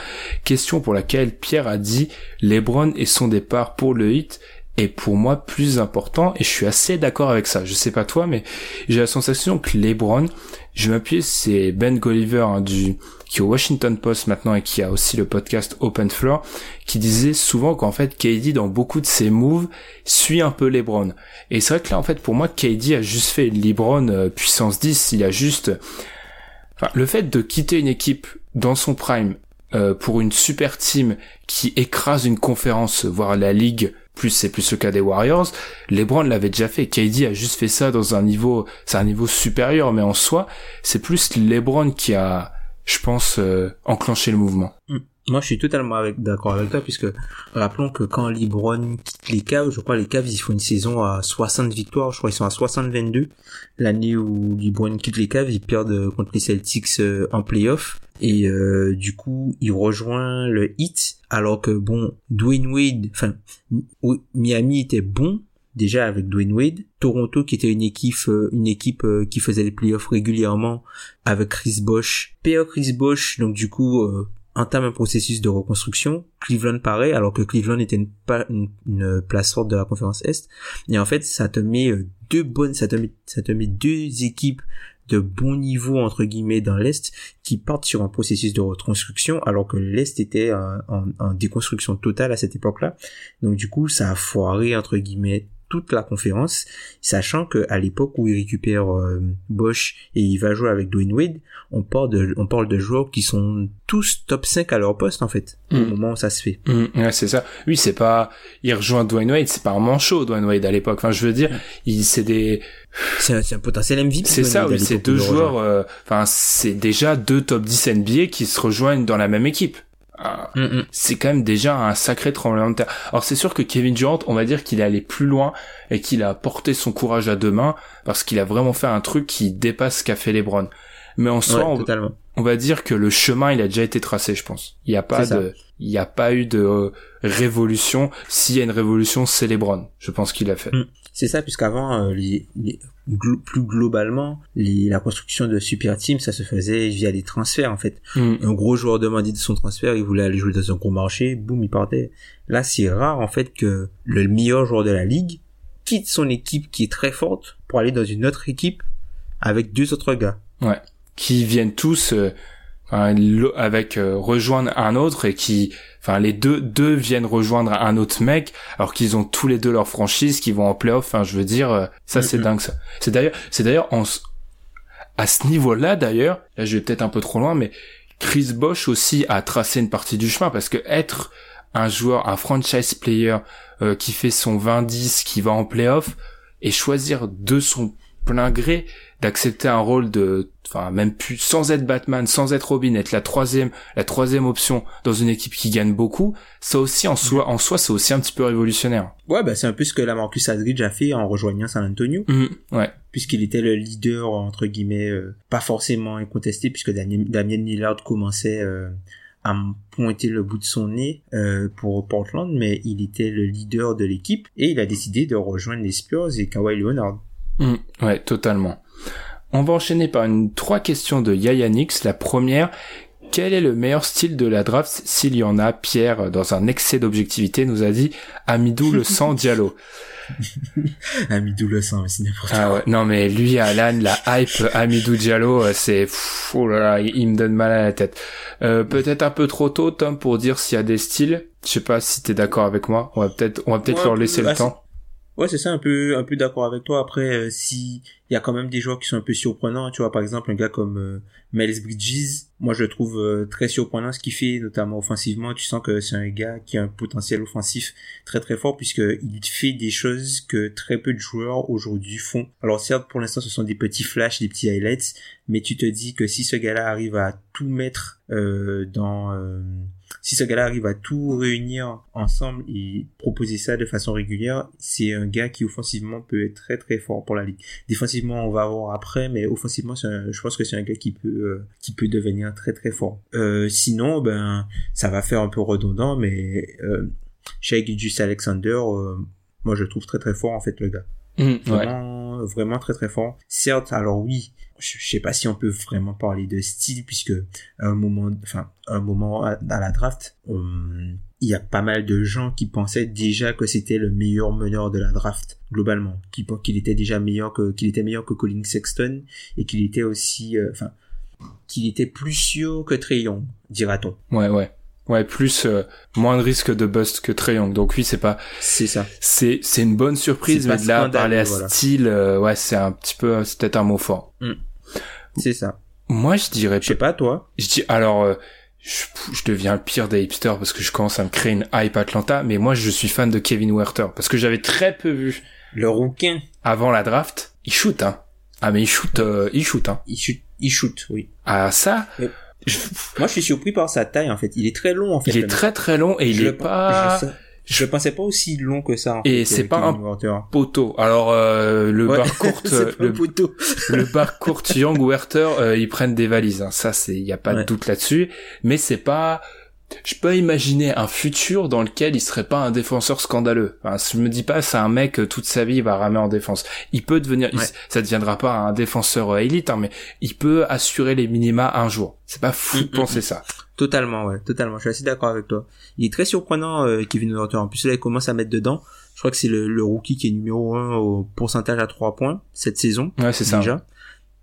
Question pour laquelle Pierre a dit LeBron et son départ pour le hit est pour moi plus important et je suis assez d'accord avec ça. Je sais pas toi, mais j'ai la sensation que LeBron, je m'appuie, c'est Ben Golliver hein, du qui est au Washington Post maintenant et qui a aussi le podcast Open Floor, qui disait souvent qu'en fait KD dans beaucoup de ses moves suit un peu LeBron. Et c'est vrai que là en fait pour moi KD a juste fait LeBron euh, puissance 10, il a juste enfin, le fait de quitter une équipe dans son prime euh, pour une super team qui écrase une conférence, voire la ligue, plus c'est plus le cas des Warriors. LeBron l'avait déjà fait. KD a juste fait ça dans un niveau, c'est un niveau supérieur, mais en soi, c'est plus LeBron qui a je pense, euh, enclencher le mouvement. Mm. Moi, je suis totalement d'accord avec toi, puisque rappelons que quand LeBron quitte les Cavs, je crois les Cavs, ils font une saison à 60 victoires, je crois qu'ils sont à 60-22. L'année où LeBron quitte les Cavs, ils perdent contre les Celtics euh, en playoff. Et euh, du coup, il rejoint le Heat, alors que bon, Dwayne Wade, enfin, Miami était bon, déjà avec Dwayne Wade, Toronto qui était une équipe euh, une équipe euh, qui faisait les playoffs régulièrement avec Chris Bosh. père Chris Bosh donc du coup euh, entame un processus de reconstruction. Cleveland pareil alors que Cleveland était une, une, place forte de la conférence Est et en fait ça te met deux bonnes ça te met ça te met deux équipes de bon niveau entre guillemets dans l'est qui partent sur un processus de reconstruction alors que l'est était en, en, en, déconstruction totale à cette époque-là donc du coup ça a foiré entre guillemets toute la conférence, sachant que à l'époque où il récupère euh, Bosch et il va jouer avec Dwayne Wade, on parle de on parle de joueurs qui sont tous top 5 à leur poste en fait au mm. moment où ça se fait. Mm, ouais, c'est ça. Oui, c'est pas il rejoint Dwayne Wade, c'est pas un manchot Dwayne Wade à l'époque. Enfin, je veux dire, il c'est des c'est un, potentiel MVP. C'est ça, oui, c'est deux joueurs euh, enfin c'est déjà deux top 10 NBA qui se rejoignent dans la même équipe un- Mm, c'est quand même déjà un sacré tremblement de terre. Alors c'est sûr que Kevin Durant, on va dire qu'il est allé plus loin et qu'il a porté son courage à deux mains parce qu'il a vraiment fait un truc qui dépasse ce qu'a fait LeBron. Mais en soi, Ouais, on, va dire que le chemin, il a déjà été tracé, je pense. Il n'y a pas de, il n'y a pas eu de euh, révolution. S'il y a une révolution, c'est LeBron. Je pense qu'il a fait. Mm. C'est ça, puisqu'avant, euh, les, les- glo- plus globalement, les, la construction de super team, ça se faisait via des transferts, en fait. Mm. Un gros joueur demandait de son transfert, il voulait aller jouer dans un gros marché, boum, il partait. Là, c'est rare, en fait, que le meilleur joueur de la ligue quitte son équipe qui est très forte pour aller dans une autre équipe avec deux autres gars. qui viennent tous euh, lo- avec euh, rejoindre un autre et qui enfin les deux deux viennent rejoindre un autre mec alors qu'ils ont tous les deux leur franchise qui vont en playoff enfin je veux dire euh, ça c'est Mhm. dingue ça c'est d'ailleurs c'est d'ailleurs en à ce niveau-là d'ailleurs là je vais peut-être un peu trop loin mais Chris Bosch aussi a tracé une partie du chemin parce que être un joueur un franchise player euh, qui fait son 20-10 qui va en playoff et choisir de son plein gré d'accepter un rôle de enfin même plus sans être Batman sans être Robin être la troisième la troisième option dans une équipe qui gagne beaucoup ça aussi en soi en soi c'est aussi un petit peu révolutionnaire. Ouais, bah, c'est un peu ce que la Marcus Aldridge a fait en rejoignant San Antonio. ouais. Puisqu'il était le leader entre guillemets euh, pas forcément incontesté puisque Damien, Damien Lillard commençait euh, à pointer le bout de son nez euh, pour Portland mais il était le leader de l'équipe et il a décidé de rejoindre les Spurs et Kawhi Leonard Mm, ouais totalement on va enchaîner par une trois questions de Yaya Nix la première quel est le meilleur style de la draft s'il y en a? Pierre dans un excès d'objectivité nous a dit Amidou le sang Diallo Amidou le sang mais c'est n'importe Ah quoi ouais, non mais lui Alan, la hype Amidou Diallo, euh, c'est oh là là, il, il me donne mal à la tête. Euh, peut-être un peu trop tôt Tom pour dire s'il y a des styles. Je sais pas si t'es d'accord avec moi. On va peut-être on va peut-être Ouais, leur laisser bah, le temps. Ouais, c'est ça, un peu, un peu d'accord avec toi. Après, euh, si il y a quand même des joueurs qui sont un peu surprenants, tu vois, par exemple, un gars comme euh, Miles Bridges, moi je le trouve euh, très surprenant ce qu'il fait, notamment offensivement. Tu sens que c'est un gars qui a un potentiel offensif très très fort puisque il fait des choses que très peu de joueurs aujourd'hui font. Alors certes, pour l'instant, ce sont des petits flashs, des petits highlights, mais tu te dis que si ce gars-là arrive à tout mettre euh, dans si ce gars-là arrive à tout réunir ensemble et proposer ça de façon régulière, c'est un gars qui offensivement peut être très très fort pour la ligue. Défensivement, on va voir après, mais offensivement, c'est un- je pense que c'est un gars qui peut euh, qui peut devenir très très fort. Euh, sinon, ben ça va faire un peu redondant, mais euh, Shai Alexander, euh, moi je le trouve très très fort en fait le gars Mm, ouais. vraiment vraiment très très fort certes alors oui je, sais pas si on peut vraiment parler de style puisque à un moment enfin à un moment à, à la draft euh, il y a pas mal de gens qui pensaient déjà que c'était le meilleur meneur de la draft globalement qui qu'il était déjà meilleur que qu'il était meilleur que Colin Sexton et qu'il était aussi euh, enfin qu'il était plus sûr que Trey Young dira-t-on Ouais ouais. Ouais, plus euh, moins de risque de bust que Trae Young. Donc oui, c'est pas c'est ça c'est c'est une bonne surprise mais de là parler à voilà. style euh, ouais, c'est un petit peu c'est peut-être un mot fort. C'est ça Moi, je dirais je sais pas toi Je dis alors, euh, je, je deviens le pire des hipsters parce que je commence à me créer une hype Atlanta, mais moi je suis fan de Kevin Werther parce que j'avais très peu vu le rouquin avant la draft. Il shoot, hein. Ah mais il shoot, euh, il shoot, hein. il shoot il shoot oui Ah ça, je- Moi, je suis surpris par sa taille, en fait. Il est très long, en fait. il est très très long et il Je est le- pas Je, je pensais pas aussi long que ça. En Et c'est euh, pas un- poteau. Alors euh, le Ouais. bar court, pas le, poteau. le bar court Young Werther, euh, ils prennent des valises. Hein. Ça, c'est, y a pas de doute là-dessus. Mais c'est pas. Je peux imaginer un futur dans lequel il serait pas un défenseur scandaleux. Enfin, je me dis pas, c'est un mec toute sa vie il va ramer en défense. Il peut devenir, il- Ouais. ça deviendra pas un défenseur euh, élite, hein, mais il peut assurer les minima un jour. C'est pas fou de Mm, mm, penser ça. Totalement, ouais. Totalement. Je suis assez d'accord avec toi. Il est très surprenant, euh, Kevin Werther. En plus, là, il commence à mettre dedans. Je crois que c'est le, le rookie qui est numéro un au pourcentage à 3 points cette saison. Ouais, c'est ça. déjà.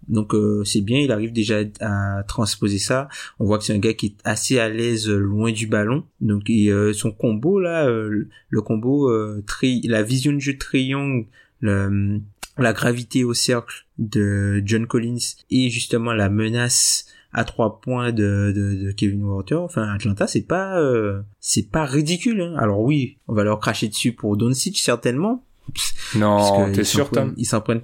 Donc euh, c'est bien, il arrive déjà à transposer ça. On voit que c'est un gars qui est assez à l'aise euh, loin du ballon. Donc et, euh, son combo là, euh, le combo, euh, la vision de jeu de Young, le- la gravité au cercle de John Collins et justement la menace à trois points de, de, de Kevin Walter. Enfin Atlanta c'est pas euh, c'est pas ridicule. hein. Alors oui, on va leur cracher dessus pour Doncic certainement. Non, t'es sûr, Tom Ils s'en prennent.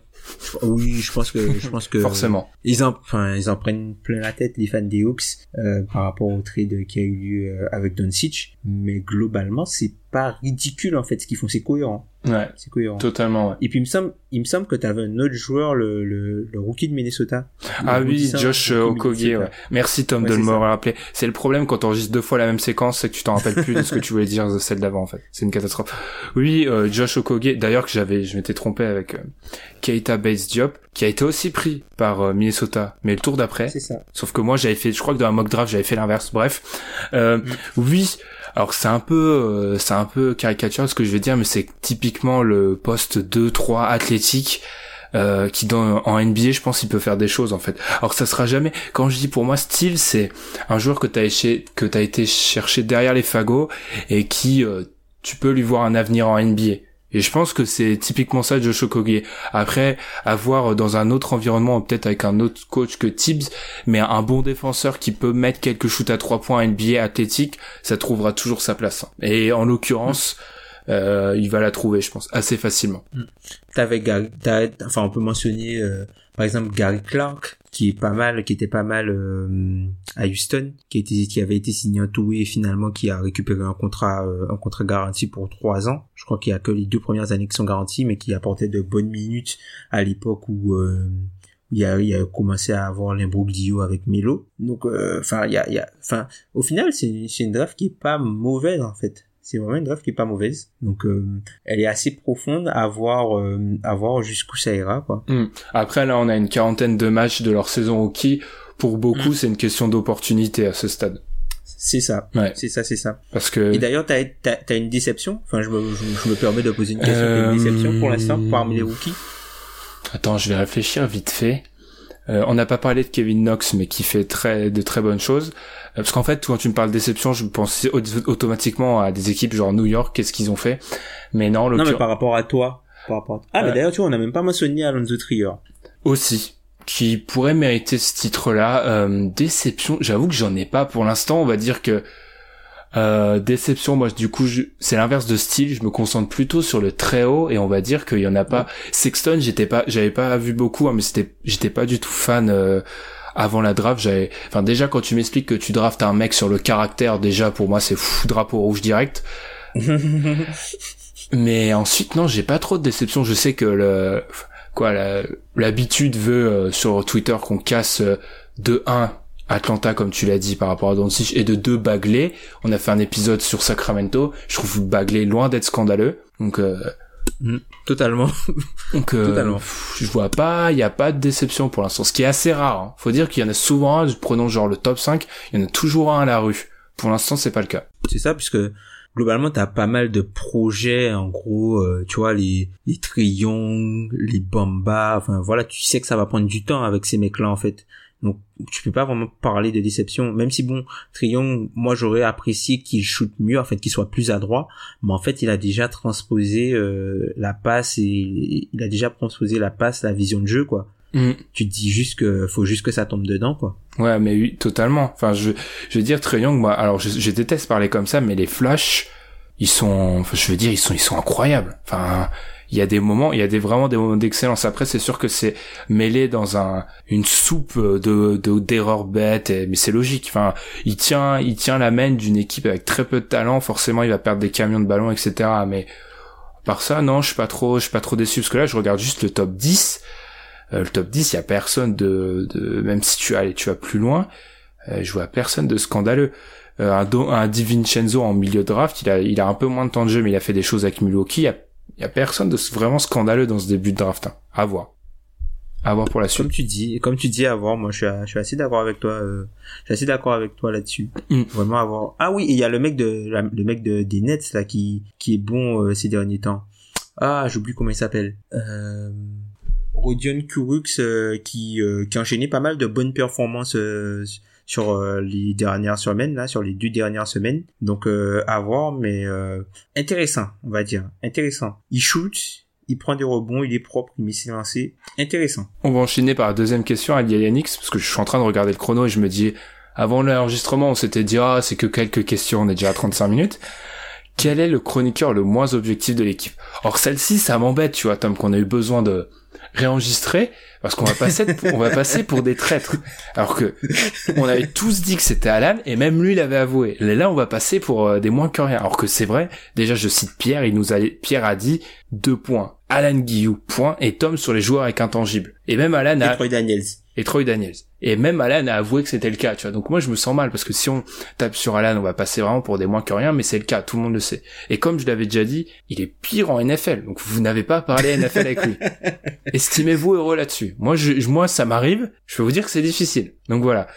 Oui, je pense que je pense que Forcément. ils en enfin ils en prennent plein la tête les fans des Hawks euh, par rapport au trade qui a eu lieu euh, avec Doncic, mais globalement c'est pas ridicule en fait ce qu'ils font, c'est cohérent, Ouais, c'est cohérent. totalement. ouais. Et puis il me semble il me semble que t'avais un autre joueur le le, le rookie de Minnesota. Ah oui, Josh de Okogie, ouais. Merci Tom Ouais, de me rappeler. C'est le problème quand on enregistre deux fois la même séquence, c'est que tu t'en rappelles plus de ce que tu voulais dire de celle d'avant en fait. C'est une catastrophe. Oui, euh, Josh Okogie, d'ailleurs que j'avais, je m'étais trompé avec euh, Keita Bates Diop, qui a été aussi pris par euh, Minnesota, mais le tour d'après. C'est ça. Sauf que moi j'avais fait, je crois que dans un mock draft j'avais fait l'inverse. Bref, euh, oui. Alors c'est un peu, euh, c'est un peu caricature ce que je vais dire, mais c'est typiquement le poste 2-3 athlétique euh, qui dans en NBA je pense il peut faire des choses en fait. Alors ça sera jamais. Quand je dis pour moi style, c'est un joueur que t'as que t'as été chercher derrière les fagots et qui euh, tu peux lui voir un avenir en NBA. Et je pense que c'est typiquement ça Josh Okogie. Après, avoir dans un autre environnement, peut-être avec un autre coach que Tibbs, mais un bon défenseur qui peut mettre quelques shoots à trois points NBA athlétique, ça trouvera toujours sa place. Et en l'occurrence, euh, il va la trouver, je pense, assez facilement. T'avais Gary, enfin on peut mentionner euh, par exemple Gary Clark qui est pas mal, qui était pas mal euh, à Houston, qui était, qui avait été signé en tout et finalement qui a récupéré un contrat, euh, un contrat garanti pour trois ans. Je crois qu'il y a que les deux premières années qui sont garanties, mais qui apportait de bonnes minutes à l'époque où euh, il a, il a commencé à avoir l'imbroglio avec Melo. Donc, euh, enfin, il y a, y enfin, au final, c'est c'est une draft qui est pas mauvaise en fait. C'est vraiment une draft qui est pas mauvaise. Donc, euh, elle est assez profonde à voir, euh, à voir jusqu'où ça ira, quoi. Après, là, on a une quarantaine de matchs de leur saison rookie. Pour beaucoup, c'est une question d'opportunité à ce stade. C'est ça. Ouais. C'est ça, c'est ça. Parce que Et d'ailleurs, t'as, t'as, t'as une déception? Enfin, je me, je, je me permets de poser une question. T'as une déception pour l'instant parmi les rookies? Attends, je vais réfléchir vite fait. Euh, on n'a pas parlé de Kevin Knox, mais qui fait très de très bonnes choses. Euh, parce qu'en fait, quand tu me parles déception, je pense au- automatiquement à des équipes genre New York, qu'est-ce qu'ils ont fait. Mais non, Non, mais par rapport à toi. Par rapport à... Ah, mais Ouais. d'ailleurs, tu vois, on n'a même pas mentionné Alonso Trier. aussi qui pourrait mériter ce titre-là. Euh, déception, j'avoue que j'en ai pas pour l'instant. On va dire que euh, déception, moi du coup, je- c'est l'inverse de style. Je me concentre plutôt sur le très haut et on va dire qu'il y en a pas. Sexton, j'étais pas, j'avais pas vu beaucoup, hein, mais c'était, j'étais pas du tout fan. euh, avant la draft, j'avais, enfin déjà quand tu m'expliques que tu draftes un mec sur le caractère, déjà pour moi c'est fou, drapeau rouge direct. Mais ensuite, non, j'ai pas trop de déception. Je sais que le, quoi, la- l'habitude veut euh, sur Twitter qu'on casse euh, de 1 Atlanta, comme tu l'as dit, par rapport à Doncic, et de 2 Bagley. On a fait un épisode sur Sacramento. Je trouve Bagley loin d'être scandaleux. Donc, euh, Totalement. donc, euh, Totalement. je vois pas, il y a pas de déception pour l'instant. Ce qui est assez rare. hein. Faut dire qu'il y en a souvent un, prenons genre le top 5, il y en a toujours un à la rue. Pour l'instant, c'est pas le cas. C'est ça, puisque globalement, t'as pas mal de projets, en gros, euh, tu vois, les, les Trions, les Bamba, enfin voilà, tu sais que ça va prendre du temps avec ces mecs-là, en fait. Donc, tu peux pas vraiment parler de déception, même si bon, Trion, moi j'aurais apprécié qu'il shoot mieux, en fait, qu'il soit plus adroit, mais en fait, il a déjà transposé euh, la passe et il a déjà transposé la passe, la vision de jeu, quoi. Mm. Tu te dis juste que faut juste que ça tombe dedans, quoi. Ouais, mais oui, totalement. Enfin, je, je veux dire, Young, moi, alors je, je déteste parler comme ça, mais les flashs, ils sont, je veux dire, ils sont, ils sont incroyables. Enfin, il y a des moments, il y a des vraiment des moments d'excellence. Après, c'est sûr que c'est mêlé dans un, une soupe de, de d'erreurs bêtes, mais c'est logique. Enfin, il tient, il tient la main d'une équipe avec très peu de talent. Forcément, il va perdre des camions de ballon, etc. Mais par ça, non, je suis pas trop, je suis pas trop déçu parce que là, je regarde juste le top 10. Euh, le top 10, il y a personne de, de même si tu allez, tu vas plus loin, euh, je vois personne de scandaleux. Euh, un, un Di Vincenzo en milieu de draft, il a, il a un peu moins de temps de jeu, mais il a fait des choses avec Milwaukee. A, il y a personne de vraiment scandaleux dans ce début de draft. Hein. À voir. À voir pour la suite. Comme tu dis, comme tu dis avant, moi je suis, je suis assez d'accord avec toi. euh, je suis assez d'accord avec toi là-dessus. Mm. Vraiment avoir. Ah oui, il y a le mec de la- le mec de des Nets là qui qui est bon euh, ces derniers temps. Ah, j'oublie comment il s'appelle. Euh... Rodion Kurux euh, qui euh, qui a enchaîné pas mal de bonnes performances euh, sur euh, les dernières semaines là, sur les deux dernières semaines. Donc euh, à voir, mais euh, intéressant, on va dire, intéressant. Il shoot, il prend des rebonds, il est propre, il met ses lancers. Intéressant. On va enchaîner par la deuxième question à Yannick, parce que je suis en train de regarder le chrono et je me dis, avant l'enregistrement, on s'était dit, ah, c'est que quelques questions, on est déjà à 35 minutes. Quel est le chroniqueur le moins objectif de l'équipe? Or, celle-ci, ça m'embête, tu vois, Tom, qu'on a eu besoin de, réenregistrer parce qu'on va passer on va passer pour des traîtres alors que on avait tous dit que c'était Alan et même lui l'avait avoué et là on va passer pour euh, des moins que rien alors que c'est vrai déjà je cite Pierre il nous a Pierre a dit deux points Alan Guillou point et Tom sur les joueurs avec intangibles et même Alan a Et Troy Daniels. et Troy Daniels. Et même Alan a avoué que c'était le cas, tu vois. Donc moi je me sens mal parce que si on tape sur Alan, on va passer vraiment pour des moins que rien, mais c'est le cas, tout le monde le sait. Et comme je l'avais déjà dit, il est pire en NFL. Donc vous n'avez pas parlé NFL avec lui. Estimez-vous heureux là-dessus. Moi ça m'arrive, je peux vous dire que c'est difficile. Donc voilà.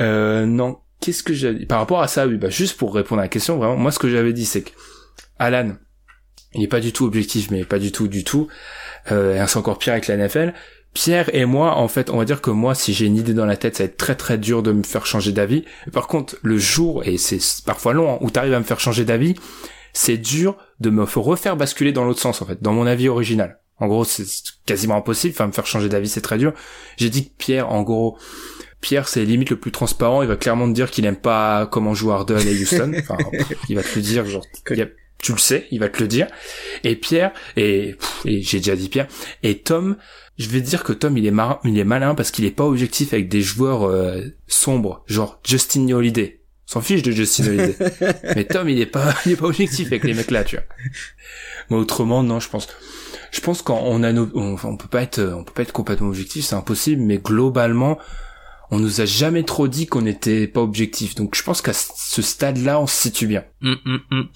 Euh, non, qu'est-ce que j'ai dit? Par rapport à ça Oui, bah juste pour répondre à la question, vraiment, moi ce que j'avais dit c'est que Alan, il est pas du tout objectif, mais pas du tout, du tout. Euh, et c'est encore pire avec la NFL. Pierre et moi, en fait, on va dire que moi, si j'ai une idée dans la tête, ça va être très très dur de me faire changer d'avis. Par contre, le jour, et c'est parfois long, hein, où t'arrives à me faire changer d'avis, c'est dur de me refaire basculer dans l'autre sens, en fait, dans mon avis original. En gros, c'est quasiment impossible. Enfin, me faire changer d'avis, c'est très dur. J'ai dit que Pierre, en gros, Pierre, c'est limite le plus transparent. Il va clairement te dire qu'il aime pas comment joue Harden et Houston. Enfin, il va te le dire, genre, a- tu le sais, il va te le dire. Et Pierre, et, et j'ai déjà dit Pierre, et Tom, je vais dire que Tom, il est, mar- il est malin parce qu'il est pas objectif avec des joueurs euh, sombres, genre Justin Holiday. S'en fiche de Justin Holiday. Mais Tom, il est pas, il est pas objectif avec les mecs là, tu vois. Mais autrement, non, je pense. Je pense qu'on a nos, on, on peut pas être, on peut pas être complètement objectif, c'est impossible. Mais globalement, on nous a jamais trop dit qu'on n'était pas objectif. Donc je pense qu'à ce stade-là, on se situe bien. Hum, hum, hum.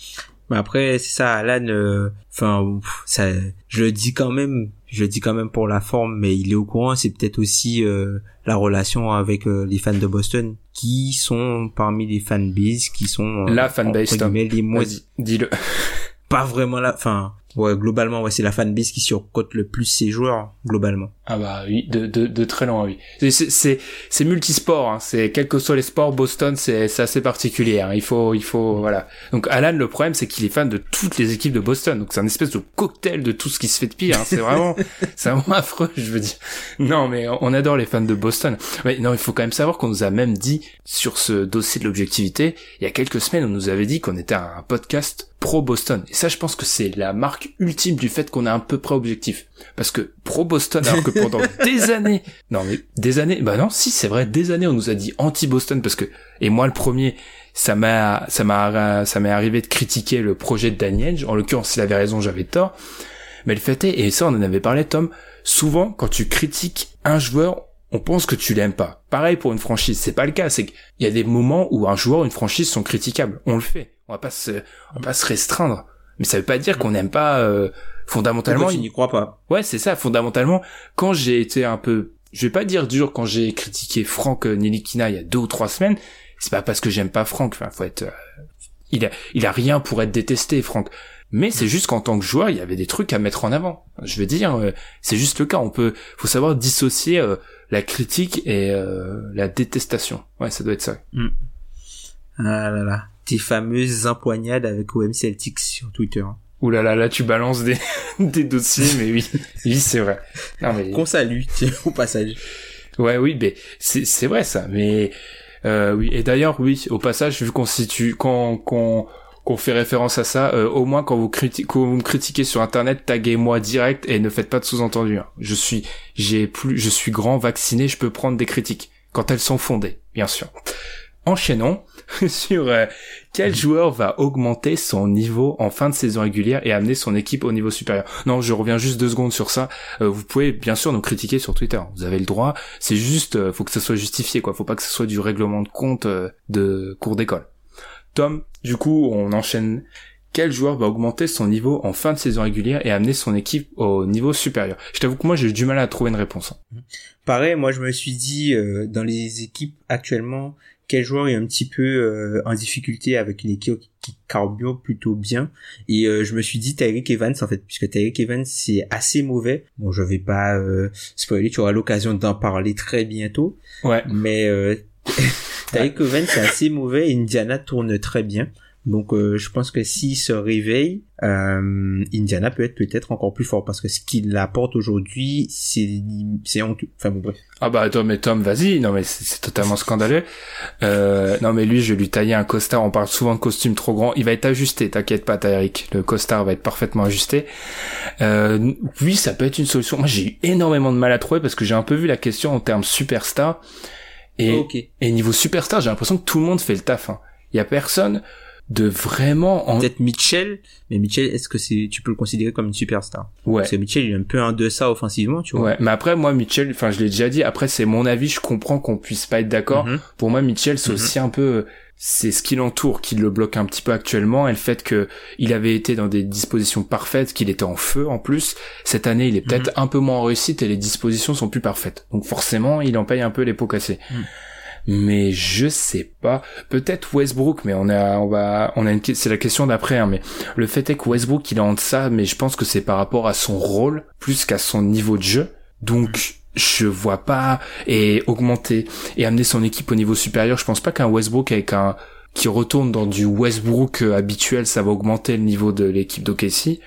Mais après, c'est ça, Alan, euh, enfin, ça, je le dis quand même, je le dis quand même pour la forme, mais il est au courant, c'est peut-être aussi euh, la relation avec euh, les fans de Boston, qui sont parmi les fanbases, qui sont... La fanbase, les moins, dis-le. pas vraiment la, enfin, ouais, globalement, ouais, c'est la fanbase qui surcote le plus ses joueurs, globalement. Ah bah oui, de, de, de très loin, oui. C'est- C'est c'est c'est multisport, hein. c'est quels que soient les sports, Boston c'est c'est assez particulier. Hein. Il faut il faut voilà. Donc Alan, le problème c'est qu'il est fan de toutes les équipes de Boston, donc c'est un espèce de cocktail de tout ce qui se fait de pire. Hein. C'est vraiment c'est vraiment affreux, je veux dire. Non mais on adore les fans de Boston. Mais non, il faut quand même savoir qu'on nous a même dit sur ce dossier de l'objectivité, il y a quelques semaines, on nous avait dit qu'on était un podcast pro Boston. Et ça, je pense que c'est la marque ultime du fait qu'on est un peu près objectif. Parce que pro Boston, alors que pendant des années, non mais des années, bah non, si c'est vrai, des années on nous a dit anti Boston parce que et moi le premier, ça m'a ça m'a ça m'est arrivé de critiquer le projet de Daniel. En l'occurrence, s'il avait raison, j'avais tort. Mais le fait est, et ça on en avait parlé, Tom, souvent quand tu critiques un joueur, on pense que tu l'aimes pas. Pareil pour une franchise, c'est pas le cas. C'est qu'il y a des moments où un joueur, une franchise sont critiquables. On le fait. On va pas se, on va pas se restreindre. Mais ça veut pas dire qu'on n'aime pas euh, fondamentalement. Pourquoi tu n'y crois pas Ouais, c'est ça. Fondamentalement, quand j'ai été un peu, je vais pas dire dur quand j'ai critiqué Franck Nilikina il y a deux ou trois semaines, c'est pas parce que j'aime pas Franck. Enfin, faut être, euh, il a, il a rien pour être détesté, Franck. Mais c'est juste qu'en tant que joueur, il y avait des trucs à mettre en avant. Je veux dire, euh, c'est juste le cas. On peut, faut savoir dissocier euh, la critique et euh, la détestation. Ouais, ça doit être ça. Ah là là, tes fameuses empoignades avec OM Celtics sur Twitter. Ouh là là, là tu balances des, des dossiers, mais oui, oui c'est vrai. Non mais Qu'on salue, tiens, au passage. Ouais, oui, mais c'est c'est vrai ça. Mais euh, oui, et d'ailleurs, oui, au passage, vu qu'on situe, qu'on qu'on qu'on fait référence à ça, euh, au moins quand vous, criti- quand vous me critiquez sur internet, taguez-moi direct et ne faites pas de sous-entendu. hein. Je suis, j'ai plus, je suis grand, vacciné, je peux prendre des critiques quand elles sont fondées, bien sûr. Enchaînons sur euh, quel joueur va augmenter son niveau en fin de saison régulière et amener son équipe au niveau supérieur? Non, je reviens juste deux secondes sur ça. Euh, vous pouvez bien sûr nous critiquer sur Twitter. Vous avez le droit. C'est juste, euh, faut que ça soit justifié, quoi. Faut pas que ce soit du règlement de compte euh, de cours d'école. Tom, du coup, on enchaîne. Quel joueur va augmenter son niveau en fin de saison régulière et amener son équipe au niveau supérieur? Je t'avoue que moi j'ai eu du mal à trouver une réponse. hein. Pareil, moi je me suis dit, euh, dans les équipes actuellement, quel joueur est un petit peu euh, en difficulté avec une équipe qui carbure plutôt bien. Et euh, je me suis dit Tyreek Evans, en fait, puisque Tyreek Evans c'est assez mauvais. Bon, je vais pas euh, spoiler, tu auras l'occasion d'en parler très bientôt. Ouais. Mais euh, Tyreek Evans c'est assez mauvais Indiana tourne très bien. Donc euh, je pense que s'il se réveille, euh, Indiana peut être peut-être encore plus fort parce que ce qu'il apporte aujourd'hui, c'est c'est honteux. Enfin bon bref. Ah bah attends mais Tom vas-y non mais c'est totalement scandaleux. Euh, non mais lui je vais lui tailler un costard. On parle souvent de costume trop grand. Il va être ajusté. T'inquiète pas Eric. Le costard va être parfaitement ajusté. Euh, oui ça peut être une solution. Moi j'ai eu énormément de mal à trouver parce que j'ai un peu vu la question en termes superstar. Et, et niveau superstar j'ai l'impression que tout le monde fait le taf. hein. Il y a personne de vraiment en Peut-être Mitchell, mais Mitchell, est-ce que c'est tu peux le considérer comme une superstar? Ouais. Parce que Mitchell, il est un peu en deçà offensivement, tu vois. Ouais, mais après moi Mitchell, enfin je l'ai déjà dit, après c'est mon avis, je comprends qu'on puisse pas être d'accord. Mhm. Pour moi Mitchell c'est Mhm. aussi un peu c'est ce qui l'entoure qui le bloque un petit peu actuellement et le fait que il avait été dans des dispositions parfaites, qu'il était en feu en plus. Cette année, il est peut-être un peu moins en réussite et les dispositions sont plus parfaites. Donc forcément, il en paye un peu les pots cassés. Mhm. Mais je sais pas. Peut-être Westbrook, mais on a, on va, on a une, c'est la question d'après, hein, mais le fait est que Westbrook, il est en deçà, mais je pense que c'est par rapport à son rôle, plus qu'à son niveau de jeu. Donc, je vois pas, et augmenter, et amener son équipe au niveau supérieur, je pense pas qu'un Westbrook avec un, qui retourne dans du Westbrook euh, habituel, ça va augmenter le niveau de l'équipe d'OKC.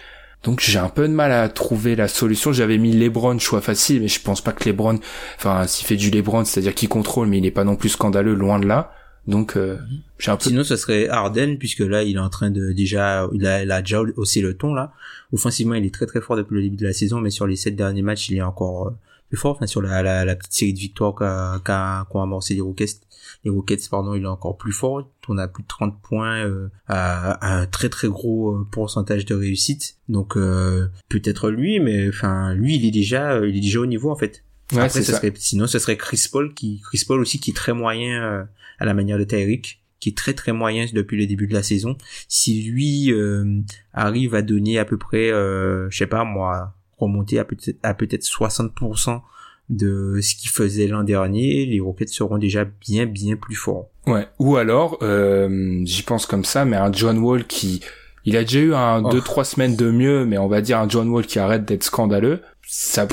Donc j'ai un peu de mal à trouver la solution. J'avais mis LeBron choix facile, mais je pense pas que LeBron, enfin s'il fait du LeBron, c'est-à-dire qu'il contrôle, mais il est pas non plus scandaleux, loin de là. Donc euh, j'ai un peu. Sinon, ce serait Harden, puisque là, il est en train de déjà, il a, il a déjà haussé le ton là. Offensivement, il est très très fort depuis le début de la saison, mais sur les sept derniers matchs, il est encore euh, plus fort. Enfin, sur la, la, la petite série de victoires qu'a qu'a qu'ont amorcé les Rockets, les Rockets, pardon, il est encore plus fort. On a plus de 30 points euh, à, à un très très gros euh, pourcentage de réussite. Donc euh, peut-être lui, mais enfin lui, il est déjà, euh, il est déjà au niveau en fait. Ouais, Après, ça. serait, sinon, ce serait Chris Paul qui, Chris Paul aussi, qui est très moyen euh, à la manière de Tyreek, qui est très très moyen depuis le début de la saison. Si lui euh, arrive à donner à peu près, euh, je sais pas moi, remonter à peut-être à peut-être 60% de ce qu'il faisait l'an dernier, les Rockets seront déjà bien bien plus forts. Ouais. Ou alors, euh, j'y pense comme ça, mais un John Wall qui, il a déjà eu un Oh. deux trois semaines de mieux, mais on va dire un John Wall qui arrête d'être scandaleux. Ça.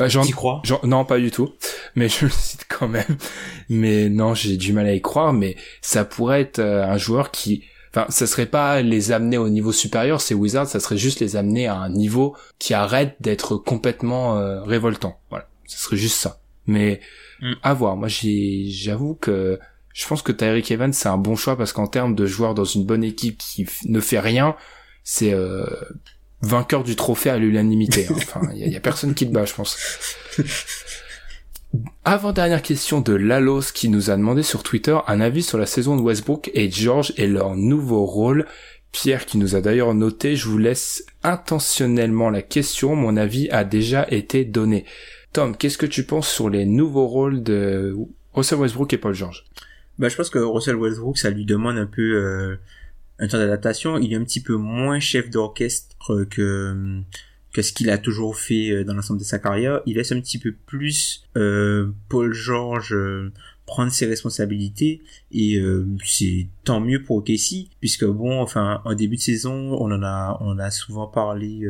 Ah, j'en- T'y crois j'en- non, pas du tout. Mais je le cite quand même. Mais non, j'ai du mal à y croire. Mais ça pourrait être euh, un joueur qui, enfin, ça serait pas les amener au niveau supérieur, c'est Wizards, ça serait juste les amener à un niveau qui arrête d'être complètement euh, révoltant. Voilà, ce serait juste ça. Mais Mm. à voir. Moi, j'avoue que je pense que Tyreek Evans c'est un bon choix parce qu'en termes de joueurs dans une bonne équipe qui ne fait rien, c'est euh, vainqueur du trophée à l'unanimité. hein. Enfin, il y, a- y a personne qui le bat, je pense. Avant dernière question de Lalos qui nous a demandé sur Twitter un avis sur la saison de Westbrook et George et leur nouveau rôle. Pierre qui nous a d'ailleurs noté, je vous laisse intentionnellement la question, mon avis a déjà été donné. Tom, qu'est-ce que tu penses sur les nouveaux rôles de Russell Westbrook et Paul George? Bah, je pense que Russell Westbrook, ça lui demande un peu euh, un temps d'adaptation. Il est un petit peu moins chef d'orchestre que que ce qu'il a toujours fait euh, dans l'ensemble de sa carrière. Il laisse un petit peu plus euh, Paul George euh, prendre ses responsabilités et euh, c'est tant mieux pour OKC puisque bon, enfin, en début de saison, on en a on a souvent parlé.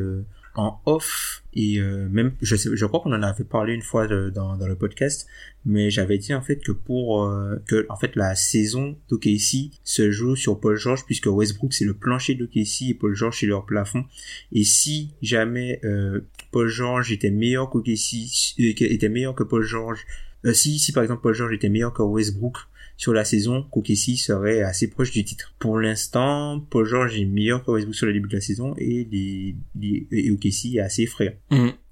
Euh, en off et euh, même je sais je crois qu'on en avait parlé une fois de- dans, dans le podcast mais j'avais dit en fait que pour euh, que en fait la saison d'OKC se joue sur Paul George puisque Westbrook c'est le plancher d'OKC et Paul George c'est leur plafond. Et si jamais euh, Paul George était meilleur qu'OKC euh, était meilleur que Paul George euh, si si par exemple Paul George était meilleur que Westbrook sur la saison, qu'OKC serait assez proche du titre. Pour l'instant, Paul George est meilleur que sur le début de la saison et, les, les, et OKC est assez effrayant.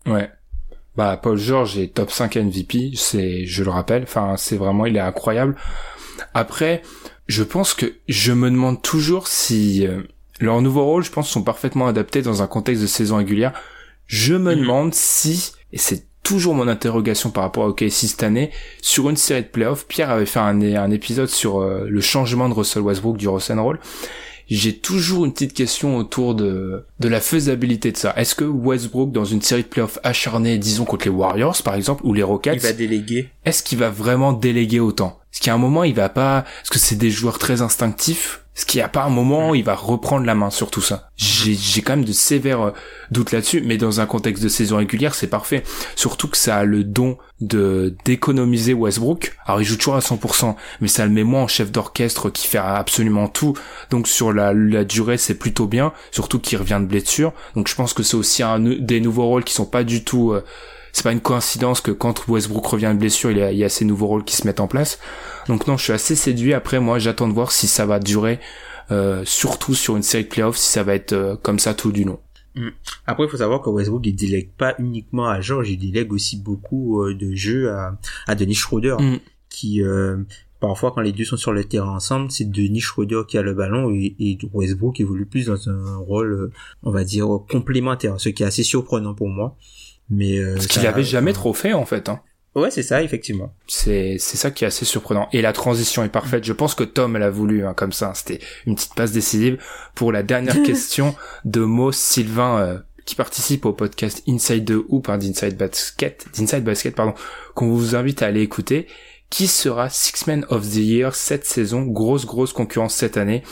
Ouais. Bah Paul George est top 5 MVP, c'est je le rappelle, enfin c'est vraiment il est incroyable. Après, je pense que je me demande toujours si euh, leurs nouveaux rôles, je pense, sont parfaitement adaptés dans un contexte de saison régulière. Je me Mhm. demande si, et c'est toujours mon interrogation par rapport à OKC cette année, sur une série de playoffs, Pierre avait fait un, un épisode sur euh, le changement de Russell Westbrook du Roll Roll. J'ai toujours une petite question autour de, de la faisabilité de ça. Est-ce que Westbrook, dans une série de playoffs acharnée, disons contre les Warriors par exemple, ou les Rockets, Il va déléguer. est-ce qu'il va vraiment déléguer autant? Est-ce qu'à un moment il va pas Est-ce que c'est des joueurs très instinctifs ce qui a pas un moment où il va reprendre la main sur tout ça. J'ai, j'ai quand même de sévères euh, doutes là-dessus, mais dans un contexte de saison régulière, c'est parfait. Surtout que ça a le don de d'économiser Westbrook. Alors il joue toujours à 100%, mais ça le met moins en chef d'orchestre qui fait absolument tout. Donc sur la, la durée, c'est plutôt bien. Surtout qu'il revient de blessure. Donc je pense que c'est aussi un des nouveaux rôles qui sont pas du tout euh, c'est pas une coïncidence que quand Westbrook revient de blessure, il y, a, il y a ces nouveaux rôles qui se mettent en place. Donc non, je suis assez séduit. Après, moi, j'attends de voir si ça va durer, euh, surtout sur une série de playoffs, si ça va être euh, comme ça tout du long. Mm. Après, il faut savoir que Westbrook, il délègue pas uniquement à George, il délègue aussi beaucoup euh, de jeux à, à Denis Schroeder, Mm. qui euh, parfois quand les deux sont sur le terrain ensemble, c'est Denis Schroeder qui a le ballon et, et Westbrook évolue plus dans un rôle, euh, on va dire, complémentaire, ce qui est assez surprenant pour moi. Mais euh, Ce qu'il ça- avait jamais trop fait en fait. Hein. Ouais, c'est ça, effectivement. C'est c'est ça qui est assez surprenant. Et la transition est parfaite. Je pense que Tom l'a voulu hein, comme ça. C'était une petite passe décisive pour la dernière question de Mo Sylvain euh, qui participe au podcast Inside the Hoop hein, d'Inside Basket, d'Inside Basket pardon, qu'on vous invite à aller écouter. Qui sera Six Man of the Year cette saison? Grosse grosse concurrence cette année.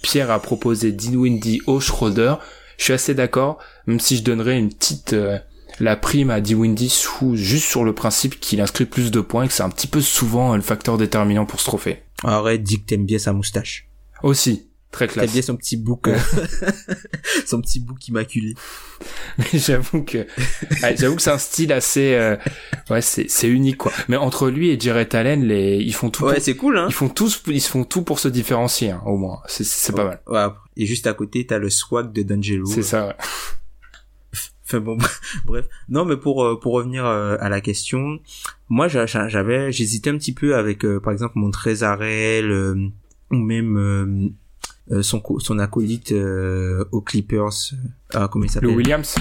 Pierre a proposé Dinwiddie au Schroeder. Je suis assez d'accord, même si je donnerais une petite euh, la prime à Dinwiddie sous juste sur le principe qu'il inscrit plus de points et que c'est un petit peu souvent le facteur déterminant pour ce trophée. Arrête, dis que t'aimes bien sa moustache. Aussi, très T'aimes classe. bien son petit bouc, euh, son petit bouc immaculé. Mais j'avoue que ouais, j'avoue que c'est un style assez euh, ouais c'est c'est unique quoi. Mais entre lui et Jarrett Allen les ils font tout Ouais, c'est cool, hein. ils font tous ils se font tout pour se différencier hein, au moins. C'est c'est pas mal. Ouais, et juste à côté, t'as le swag de D'Angelo. C'est ça. ouais. Enfin bon, bref. Non, mais pour euh, pour revenir euh, à la question, moi j'a- j'a- j'avais j'hésitais un petit peu avec euh, par exemple mon Trésarel euh, ou même euh, son son acolyte euh, aux Clippers. euh, ah, comment il s'appelle? Le Williams.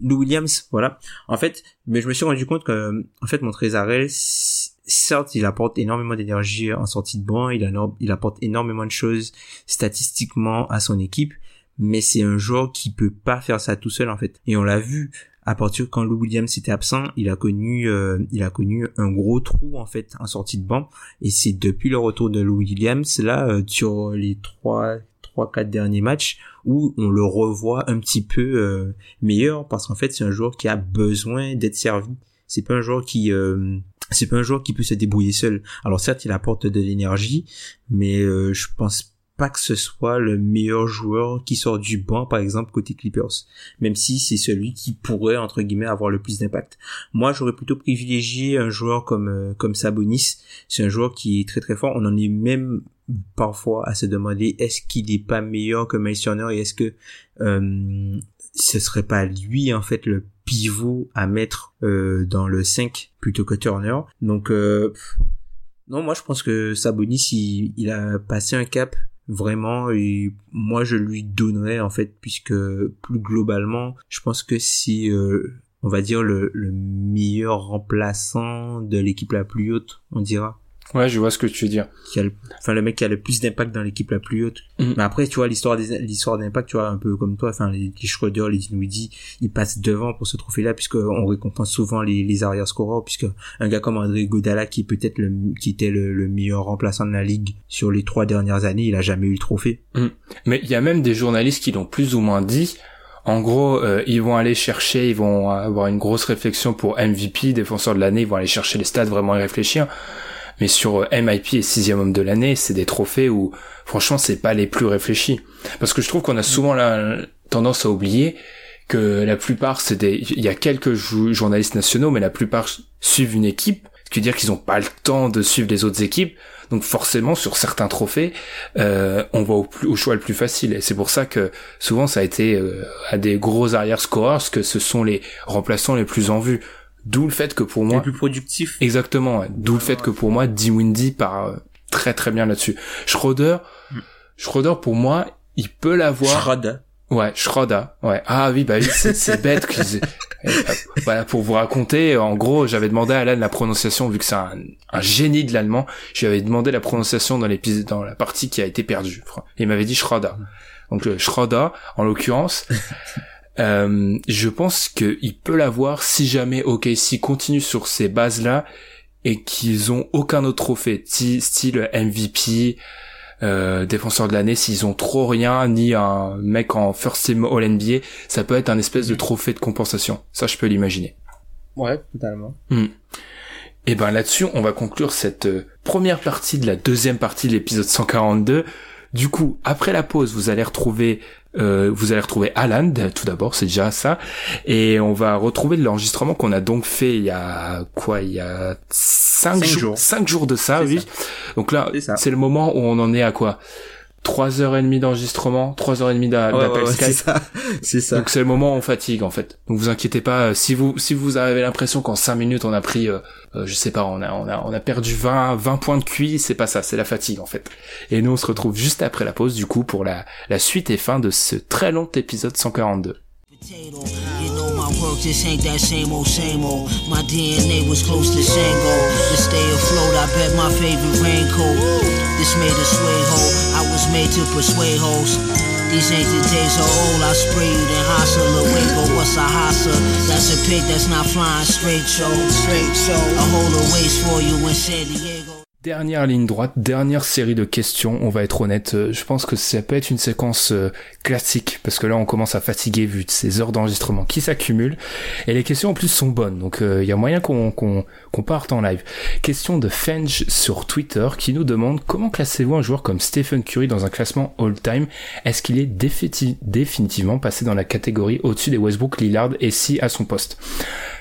Lou Williams, voilà. En fait, mais je me suis rendu compte que, en fait, mon Trésarel, certes, il apporte énormément d'énergie en sortie de banc, il apporte énormément de choses statistiquement à son équipe, mais c'est un joueur qui peut pas faire ça tout seul, en fait. Et on l'a vu, à partir quand Lou Williams était absent, il a connu, euh, il a connu un gros trou, en fait, en sortie de banc. Et c'est depuis le retour de Lou Williams, là, euh, sur les trois, trois, quatre derniers matchs, où on le revoit un petit peu, euh, meilleur parce qu'en fait c'est un joueur qui a besoin d'être servi. C'est pas un joueur qui euh, c'est pas un joueur qui peut se débrouiller seul. Alors certes il apporte de l'énergie, mais euh, je pense pas que ce soit le meilleur joueur qui sort du banc par exemple côté Clippers, même si c'est celui qui pourrait entre guillemets avoir le plus d'impact. Moi j'aurais plutôt privilégié un joueur comme euh, comme Sabonis. C'est un joueur qui est très très fort. On en est même parfois à se demander est-ce qu'il est pas meilleur que Miles Turner et est-ce que euh, ce serait pas lui en fait le pivot à mettre euh, dans le 5 plutôt que Turner. Donc euh, non, moi je pense que Sabonis il, il a passé un cap vraiment et moi je lui donnerais en fait puisque plus globalement je pense que si euh, on va dire le, le meilleur remplaçant de l'équipe la plus haute on dira Ouais, je vois ce que tu veux dire. qui a le, enfin le mec qui a le plus d'impact dans l'équipe la plus haute. Mhm. Mais après, tu vois, l'histoire des, l'histoire d'impact, tu vois, un peu comme toi, enfin, les, les Schroeder, les Dinwiddie, ils passent devant pour ce trophée-là, puisque on récompense souvent les, les arrière scoreurs, puisque un gars comme André Godala, qui est peut-être le, qui était le, le meilleur remplaçant de la ligue sur les trois dernières années, il a jamais eu le trophée. Mais il y a même des journalistes qui l'ont plus ou moins dit. En gros, euh, ils vont aller chercher, ils vont avoir une grosse réflexion pour MVP, défenseur de l'année, ils vont aller chercher les stats, vraiment y réfléchir. Mais sur euh, MIP et sixième homme de l'année, c'est des trophées où, franchement, c'est pas les plus réfléchis. Parce que je trouve qu'on a souvent la tendance à oublier que la plupart, c'est des, il y a quelques jou- journalistes nationaux, mais la plupart suivent une équipe. Ce qui veut dire qu'ils ont pas le temps de suivre les autres équipes. Donc forcément, sur certains trophées, euh, on va au, choix le plus facile. Et c'est pour ça que souvent ça a été euh, à des gros arrière scorers que ce sont les remplaçants les plus en vue. D'où le fait que pour moi, Le plus productif. exactement, ouais. d'où le fait que pour moi, Windy part euh, très très bien là-dessus. Schroeder, Schroeder pour moi, il peut l'avoir. Schroeder. Ouais, Schroeder. Ouais. Ah oui, bah oui, c'est, bête qu'ils Euh, Voilà, pour vous raconter, en gros, j'avais demandé à Alan la prononciation, vu que c'est un, un génie de l'allemand, je lui avais demandé la prononciation dans l'épisode, dans la partie qui a été perdue. Il m'avait dit Schroeder. Donc euh, Schroeder, en l'occurrence, euh, je pense qu'il peut l'avoir si jamais OKC continue sur ces bases-là et qu'ils ont aucun autre trophée, style MVP, euh, défenseur de l'année s'ils ont trop rien ni un mec en first team All NBA ça peut être un espèce de trophée de compensation. Ça je peux l'imaginer. Ouais, totalement. et ben là-dessus on va conclure cette euh, première partie de la deuxième partie de l'épisode 142 du coup après la pause vous allez retrouver euh, vous allez retrouver Alan tout d'abord, c'est déjà ça, et on va retrouver l'enregistrement qu'on a donc fait il y a quoi, il y a cinq, Cinq jours, jours. cinq jours de ça, oui. ça. Donc là, c'est le moment où on en est à quoi? Trois heures et demie d'enregistrement, trois heures et demie Ouais, d'appel ouais, ouais, c'est Skype. ça. C'est ça. Donc c'est le moment où on fatigue en fait. Donc vous inquiétez pas. euh, Si vous si vous avez l'impression qu'en 5 minutes on a pris, euh, euh, je sais pas, on a on a on a perdu 20 20 points de QI, c'est pas ça, c'est la fatigue en fait. Et nous on se retrouve juste après la pause du coup pour la la suite et fin de ce très long épisode 142. potato. You know my work just ain't that same old, same old. My DNA was close to Shango. To stay afloat, I bet my favorite raincoat. This made a sway ho. Made to persuade hoes. These ain't the days of old. I spray you, then away. But what's a hustle? That's a pig that's not flying straight, so straight, so I hold a waist for you in San Diego. Dernière ligne droite, dernière série de questions, on va être honnête, euh, je pense que ça peut être une séquence euh, classique, parce que là on commence à fatiguer vu de ces heures d'enregistrement qui s'accumulent, et les questions en plus sont bonnes, donc il y a moyen qu'on parte en live. Question de Fenge sur Twitter qui nous demande comment classez-vous un joueur comme Stephen Curry dans un classement all-time? Est-ce qu'il est définitivement passé dans la catégorie au-dessus des Westbrook, Lillard et si à son poste?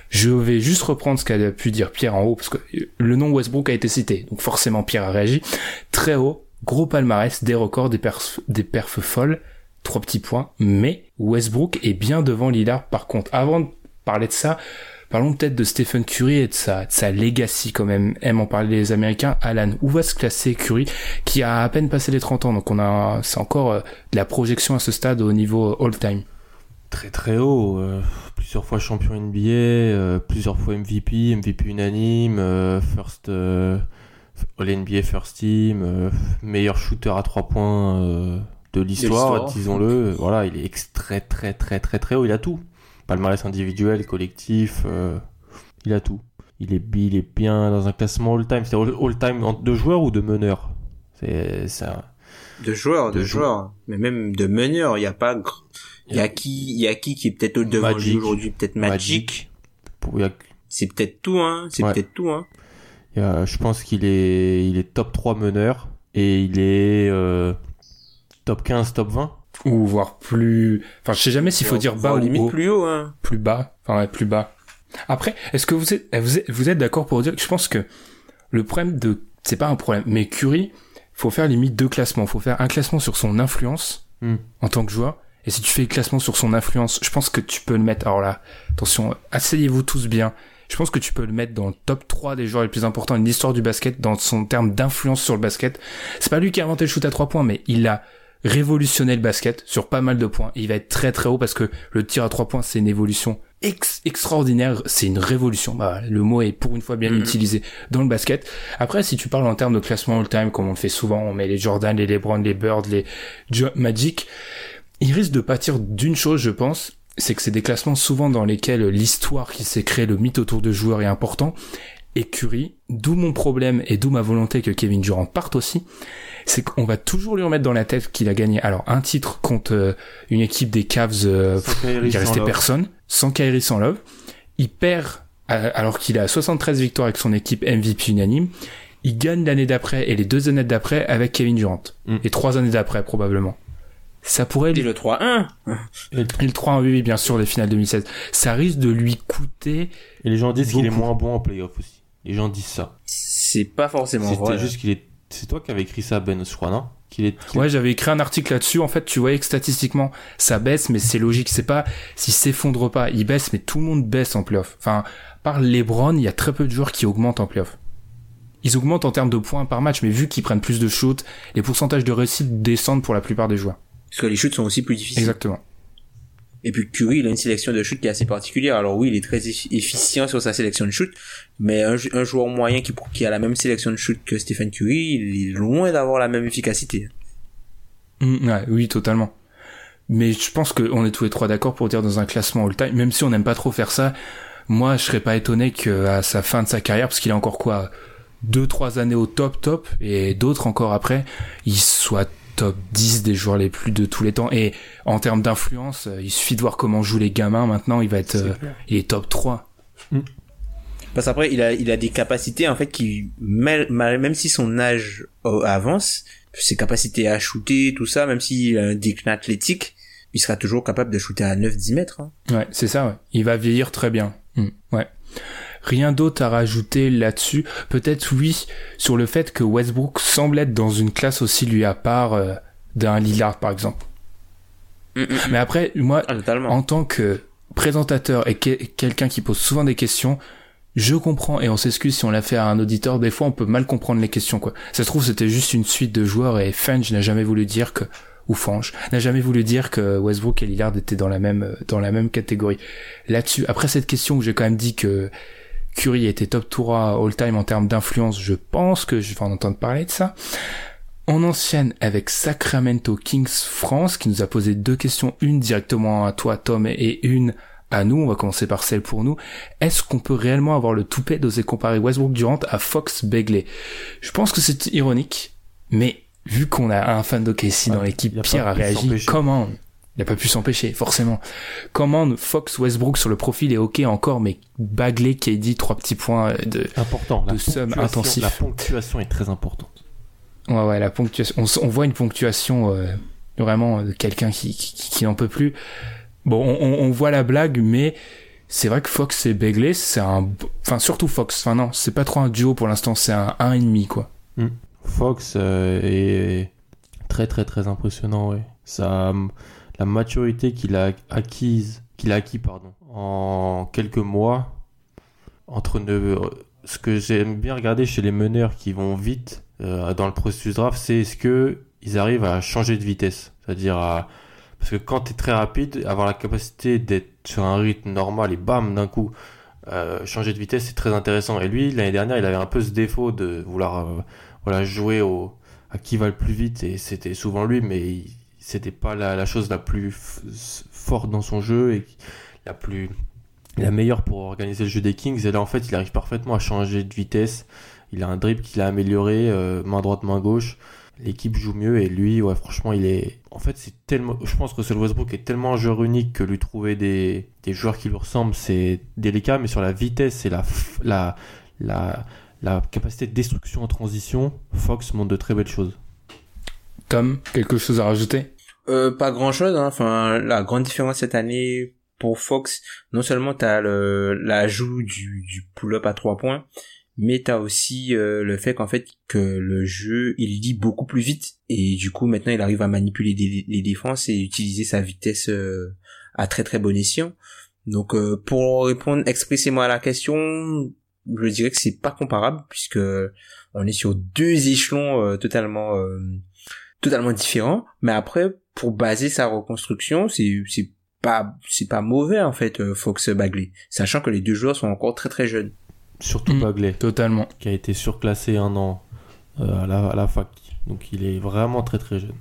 Je vais juste reprendre ce qu'a pu dire Pierre en haut, parce que le nom Westbrook a été cité, donc forcément Pierre a réagi. Très haut, gros palmarès, des records, des perfs, des perfs folles, trois petits points, mais Westbrook est bien devant Lillard par contre. Avant de parler de ça, parlons peut-être de Stephen Curry et de sa, de sa legacy quand même, aiment en parler les Américains. Alan, où va se classer Curry, qui a à peine passé les 30 ans, donc on a, c'est encore euh, de la projection à ce stade au niveau all-time? Très très haut, euh, plusieurs fois champion NBA, euh, plusieurs fois MVP, MVP unanime, euh, first All NBA first team, meilleur shooter à trois points de l'histoire, disons-le. Voilà, il est très très très très très haut, il a tout. Palmarès individuel, collectif, il a tout. Il est, il est bien dans un classement all-time. C'est all- all-time en- de joueurs ou de meneurs C'est ça. De joueurs, de, De joueurs. Mais même de meneurs, il y a pas, il y a qui, il y a qui qui est peut-être devant Magic. lui aujourd'hui, peut-être Magic. C'est peut-être tout, hein. C'est Ouais. peut-être tout, hein. il y a- je pense qu'il est, il est top 3 meneur et il est euh, top 15, top 20. Ou voire plus, enfin je sais jamais s'il faut dire bas ou limite haut. plus haut, hein. plus bas, enfin ouais, plus bas. Après, est-ce que vous êtes, vous êtes, vous êtes d'accord pour dire que je pense que le problème de, c'est pas un problème, mais Curry, faut faire limite deux classements. Faut faire un classement sur son influence Hmm. en tant que joueur. Et si tu fais le classement sur son influence, je pense que tu peux le mettre, alors là, attention, asseyez-vous tous bien. Je pense que tu peux le mettre dans le top 3 des joueurs les plus importants de l'histoire du basket dans son terme d'influence sur le basket. C'est pas lui qui a inventé le shoot à 3 points, mais il a révolutionné le basket sur pas mal de points. Il va être très très haut parce que le tir à 3 points, c'est une évolution ex- extraordinaire, c'est une révolution. Bah, le mot est pour une fois bien Mhm. utilisé dans le basket. Après, si tu parles en termes de classement all-time, comme on le fait souvent, on met les Jordan, les LeBron, les Bird, les Jo- Magic, il risque de pâtir d'une chose, je pense, c'est que c'est des classements souvent dans lesquels l'histoire qui s'est créée, le mythe autour de joueurs est important. Et Curry, d'où mon problème et d'où ma volonté que Kevin Durant parte aussi, c'est qu'on va toujours lui remettre dans la tête qu'il a gagné alors un titre contre euh, une équipe des Cavs euh, Kyrie, il restait Love. personne, sans Kyrie, sans Love. Il perd euh, alors qu'il a 73 victoires avec son équipe MVP unanime. Il gagne l'année d'après et les deux années d'après avec Kevin Durant. Mm. Et trois années d'après probablement. Ça pourrait Et le 3-1. Et le 3 oui, oui, bien sûr, les finales 2016. Ça risque de lui coûter... Et les gens disent qu'il est moins bon en playoff aussi. Les gens disent ça. C'est pas forcément C'était vrai. juste qu'il est. C'est toi qui avais écrit ça, Ben, je crois, non? Qu'il est. qu'il- Ouais, j'avais écrit un article là-dessus. En fait, tu voyais que statistiquement, ça baisse, mais c'est logique. C'est pas s'il s'effondre pas, il baisse, mais tout le monde baisse en playoff. Enfin, par LeBron, il y a très peu de joueurs qui augmentent en playoff. Ils augmentent en termes de points par match, mais vu qu'ils prennent plus de shoots, les pourcentages de réussite descendent pour la plupart des joueurs. Parce que les shoots sont aussi plus difficiles. Exactement. Et puis Curry, il a une sélection de shoot qui est assez particulière. Alors oui, il est très effi- efficient sur sa sélection de shoot, mais un, joueur moyen qui, qui a la même sélection de shoot que Stephen Curry, il est loin d'avoir la même efficacité. Mm, ouais, oui, totalement. Mais je pense qu'on est tous les trois d'accord pour dire dans un classement all-time, même si on n'aime pas trop faire ça, moi je serais pas étonné qu'à sa fin de sa carrière, parce qu'il a encore quoi deux trois années au top top et d'autres encore après, ils soient top 10 des joueurs les plus de tous les temps. Et en termes d'influence, euh, il suffit de voir comment jouent les gamins maintenant. Il va être, euh, il est top 3. Parce qu'après, il a, il a des capacités, en fait, qui, même, même si son âge euh, avance, ses capacités à shooter, tout ça, même s'il a un déclin athlétique, il sera toujours capable de shooter à 9-10 mètres. Hein. Ouais, c'est ça, ouais. Il va vieillir très bien. Mm, ouais. Rien d'autre à rajouter là-dessus. Peut-être oui, sur le fait que Westbrook semble être dans une classe aussi lui à part euh, d'un Lillard, par exemple. Mais après, moi, Ah, en tant que présentateur et que- quelqu'un qui pose souvent des questions, je comprends et on s'excuse si on l'a fait à un auditeur. Des fois, on peut mal comprendre les questions, quoi. Ça se trouve, c'était juste une suite de joueurs et Fenge n'a jamais voulu dire que, ou Fange, n'a jamais voulu dire que Westbrook et Lillard étaient dans la même, dans la même catégorie. Là-dessus, après cette question où j'ai quand même dit que Curry était top tour all-time en termes d'influence, je pense que je vais en entendre parler de ça. On enchaîne avec Sacramento Kings France qui nous a posé deux questions, une directement à toi Tom et une à nous. On va commencer par celle pour nous. Est-ce qu'on peut réellement avoir le toupet d'oser comparer Westbrook Durant à Fox Begley? Je pense que c'est ironique, mais vu qu'on a un fan d'OKC dans Ouais, l'équipe, Pierre a réagi. Comment? Il n'a pas pu s'empêcher, forcément. Commande Fox Westbrook sur le profil est ok encore, mais Bagley qui a dit trois petits points de, Important. De somme intensif. La ponctuation est très importante. Ouais, ouais, la ponctuation. On, voit une ponctuation euh, vraiment de quelqu'un qui, qui, qui n'en peut plus. Bon, on, voit la blague, mais c'est vrai que Fox et Begley, c'est un. Enfin, surtout Fox. Enfin, non, c'est pas trop un duo pour l'instant, c'est un 1,5, quoi. Fox euh, est très très très impressionnant, ouais. Ça, la maturité qu'il a acquise, qu'il a acquis pardon, en quelques mois, entre ne- ce que j'aime bien regarder chez les meneurs qui vont vite euh, dans le processus draft, c'est est-ce que ils arrivent à changer de vitesse, c'est-à-dire à parce que quand tu es très rapide, avoir la capacité d'être sur un rythme normal et bam d'un coup euh, changer de vitesse, c'est très intéressant. Et lui, l'année dernière, il avait un peu ce défaut de vouloir euh, voilà, jouer au, à qui va le plus vite, et c'était souvent lui, mais il- c'était pas la, chose la plus forte dans son jeu et la plus la meilleure pour organiser le jeu des Kings. Et là, en fait, il arrive parfaitement à changer de vitesse. Il a un dribble qu'il a amélioré, euh, main droite, main gauche. L'équipe joue mieux et lui, ouais, franchement, il est. En fait, c'est tellement. Je pense que Russell Westbrook est tellement un joueur unique que lui trouver des, des joueurs qui lui ressemblent, c'est délicat. Mais sur la vitesse et la, la, la, la capacité de destruction en transition, Fox montre de très belles choses. Tom, quelque chose à rajouter? Euh, pas grand chose, hein. Enfin, la grande différence cette année pour Fox, non seulement t'as le, l'ajout du, pull-up à trois points, mais t'as aussi euh, le fait qu'en fait que le jeu il lit beaucoup plus vite et du coup maintenant il arrive à manipuler les défenses et utiliser sa vitesse euh, à très très bon escient. Donc euh, pour répondre expressément à la question, je dirais que c'est pas comparable puisque on est sur deux échelons totalement totalement différents. Mais après pour baser sa reconstruction, c'est c'est pas c'est pas mauvais en fait euh, Fox Bagley, sachant que les deux joueurs sont encore très très jeunes. Surtout Mm. Bagley, Totalement. qui a été surclassé un an euh, à, la, à la fac. Donc il est vraiment très très jeune.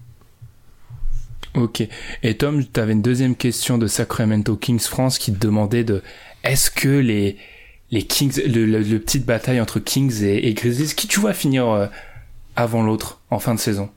Ok. Et Tom, tu avais une deuxième question de Sacramento Kings France qui te demandait de est-ce que les les Kings, le, le, le petite bataille entre Kings et, et Grizzlies, qui tu vois finir euh, avant l'autre en fin de saison?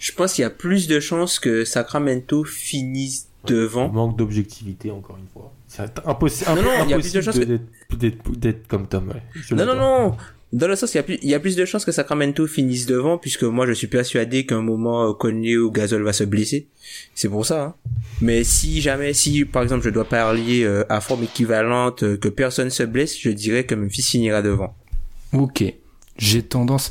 Je pense qu'il y a plus de chances que Sacramento finisse devant. Manque d'objectivité, encore une fois. C'est impossi- Non, non, il y a impossible plus de chances que- d'être- d'être d'être comme Tom. ouais. Non, non, non. Dans le sens, il y, a plus, il y a plus de chances que Sacramento finisse devant, puisque moi, je suis persuadé qu'à un moment, euh, Conley ou Gasol va se blesser. C'est pour ça. Hein. Mais si jamais, si par exemple, je dois parler euh, à forme équivalente, euh, que personne se blesse, je dirais que Memphis finira devant. Ok. J'ai tendance.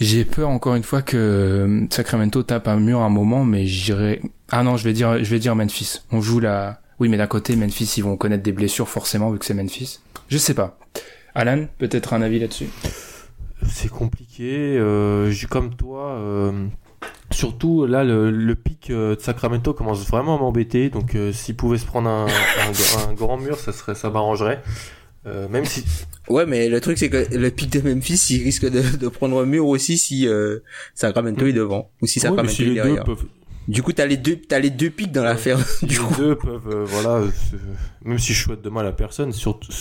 J'ai peur encore une fois que euh, Sacramento tape un mur à un moment, mais j'irai. Ah non, je vais dire, je vais dire Memphis. On joue la. Oui, mais d'un côté, Memphis, ils vont connaître des blessures forcément vu que c'est Memphis. Je sais pas. Alan, peut-être un avis là-dessus. C'est compliqué. Euh, comme toi. euh, surtout là, le, le pic euh, de Sacramento commence vraiment à m'embêter. Donc, euh, s'il pouvait se prendre un, un- un grand mur, ça serait, ça m'arrangerait. Euh, même si Ouais, mais le truc, c'est que le pic de Memphis, il risque de, de prendre un mur aussi si euh, Sacramento est devant, ou si Sacramento si est derrière. peuvent, Du coup, t'as les deux, t'as les deux pics dans l'affaire. les Du coup, deux peuvent, euh, voilà, se- même si je souhaite de mal à personne, surtout,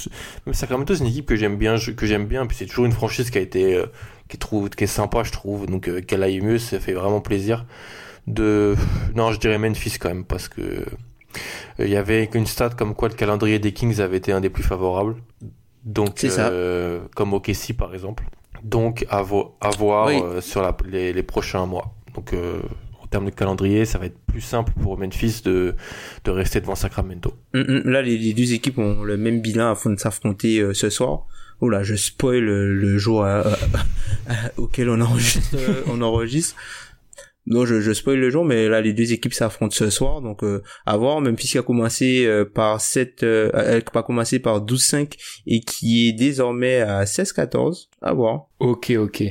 même Sacramento, c'est une équipe que j'aime bien, que j'aime bien, puis c'est toujours une franchise qui a été, euh, qui est trouve, qui est sympa, je trouve, donc euh, qu'elle aille mieux, ça fait vraiment plaisir. De, non, je dirais Memphis quand même, parce que euh, il y avait une stat comme quoi le calendrier des Kings avait été un des plus favorables, donc euh, comme OKC par exemple. Donc à, vo- à voir Oui. euh, sur la- les, les prochains mois. Donc euh, en termes de calendrier, ça va être plus simple pour Memphis de, de rester devant Sacramento. Hum, hum, là, les, les deux équipes ont le même bilan afin de s'affronter euh, ce soir. Oh là, je spoil le, jour à- à- à- auquel on enregistre. euh, on enregistre. Non, je, je spoil le jour, mais là, les deux équipes s'affrontent ce soir, donc euh, à voir. Même puisqu'il a commencé euh, par 7, euh, pas commencé par 12-5 et qui est désormais à 16-14. À voir. Ok, ok.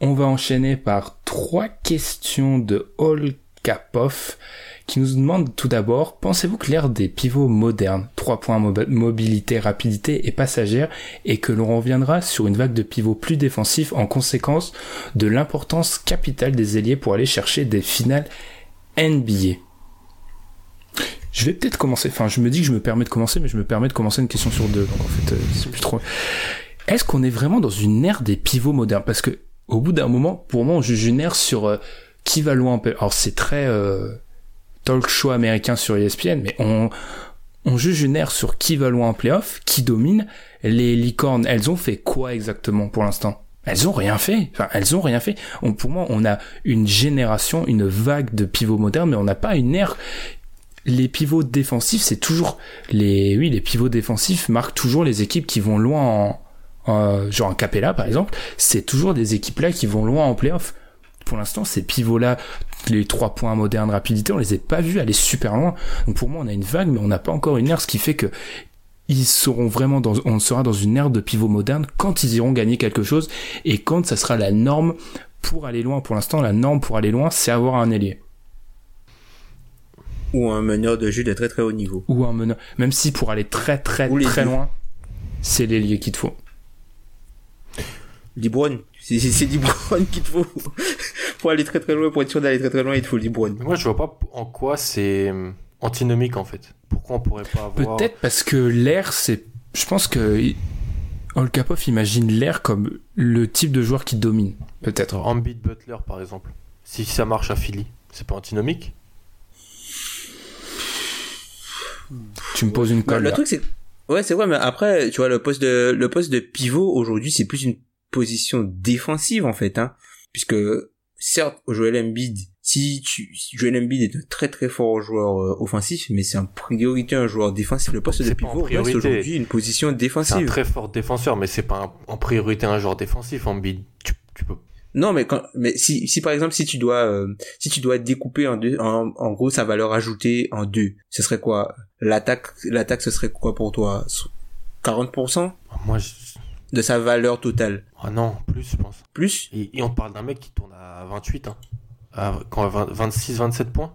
On va enchaîner par trois questions de Ol Kapov qui nous demande tout d'abord, pensez-vous que l'ère des pivots modernes, 3 points mob- mobilité, rapidité et passagère, et que l'on reviendra sur une vague de pivots plus défensifs en conséquence de l'importance capitale des ailiers pour aller chercher des finales NBA je vais peut-être commencer, enfin je me dis que je me permets de commencer, mais je me permets de commencer une question sur deux, donc en fait euh, c'est plus trop... Est-ce qu'on est vraiment dans une ère des pivots modernes? Parce que au bout d'un moment, pour moi, on juge une ère sur euh, qui va loin. Alors c'est très euh, show américain sur ESPN, mais on on juge une ère sur qui va loin en playoff, qui domine. Les licornes, elles ont fait quoi exactement pour l'instant? Elles ont rien fait. Enfin, elles ont rien fait. On, pour moi, on a une génération, une vague de pivots modernes, mais on n'a pas une ère. Les pivots défensifs, c'est toujours les, oui, les pivots défensifs marquent toujours les équipes qui vont loin en, euh, genre un Capella par exemple, c'est toujours des équipes là qui vont loin en playoff. Pour l'instant, ces pivots là, les trois points modernes rapidité, on les a pas vus aller super loin. Donc pour moi, on a une vague, mais on n'a pas encore une ère, ce qui fait que ils seront vraiment dans, on sera dans une ère de pivots modernes quand ils iront gagner quelque chose et quand ça sera la norme pour aller loin. Pour l'instant, la norme pour aller loin, c'est avoir un ailier Ou un meneur de jeu de très très haut niveau. ou un meneur. Même si pour aller très très Ou très loin, c'est l'ailier qu'il te faut. Libron. C'est c'est- c'est Libron qu'il te faut. Pour aller très très loin, pour être sûr d'aller très très loin, il te faut Libron. Mais moi, je vois pas en quoi c'est antinomique en fait. Pourquoi on pourrait pas avoir Peut-être parce que l'air, c'est. Je pense que Olkapov imagine l'air comme le type de joueur qui domine. Peut-être. Embiid Butler par exemple. Si ça marche à Philly, c'est pas antinomique? Tu me poses une colle. le là. truc c'est ouais c'est vrai mais après tu vois le poste de le poste de pivot aujourd'hui c'est plus une position défensive en fait hein puisque certes Joel Embiid si tu Joel Embiid est un très très fort joueur euh, offensif mais c'est en priorité un joueur défensif. Le poste de pivot reste aujourd'hui une position C'est un défensive. très fort défenseur, mais c'est pas un- en priorité un joueur défensif. Embiid, tu, tu peux. non mais quand mais si si par exemple si tu dois euh, si tu dois découper en deux en, en gros sa valeur ajoutée en deux ce serait quoi? L'attaque l'attaque ce serait quoi pour toi? 40% Moi, je... de sa valeur totale ah non, plus je pense. plus? Et, et on parle d'un mec qui tourne à 28, hein. À, quand à 20 26, 27 points.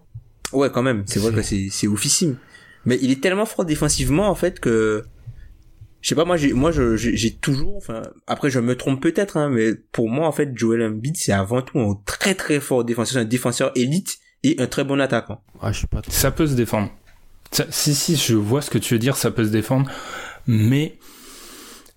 Ouais, quand même. C'est vrai que c'est, c'est oufissime. Mais il est tellement fort défensivement, en fait, que, je sais pas, moi, j'ai, moi, je, j'ai j'ai toujours, enfin, après, je me trompe peut-être, hein, mais pour moi, en fait, Joel Embiid, c'est avant tout un très très fort défenseur, un défenseur élite et un très bon attaquant. Ah, je suis pas. Ça peut se défendre. Ça- si, si, je vois ce que tu veux dire, ça peut se défendre. Mais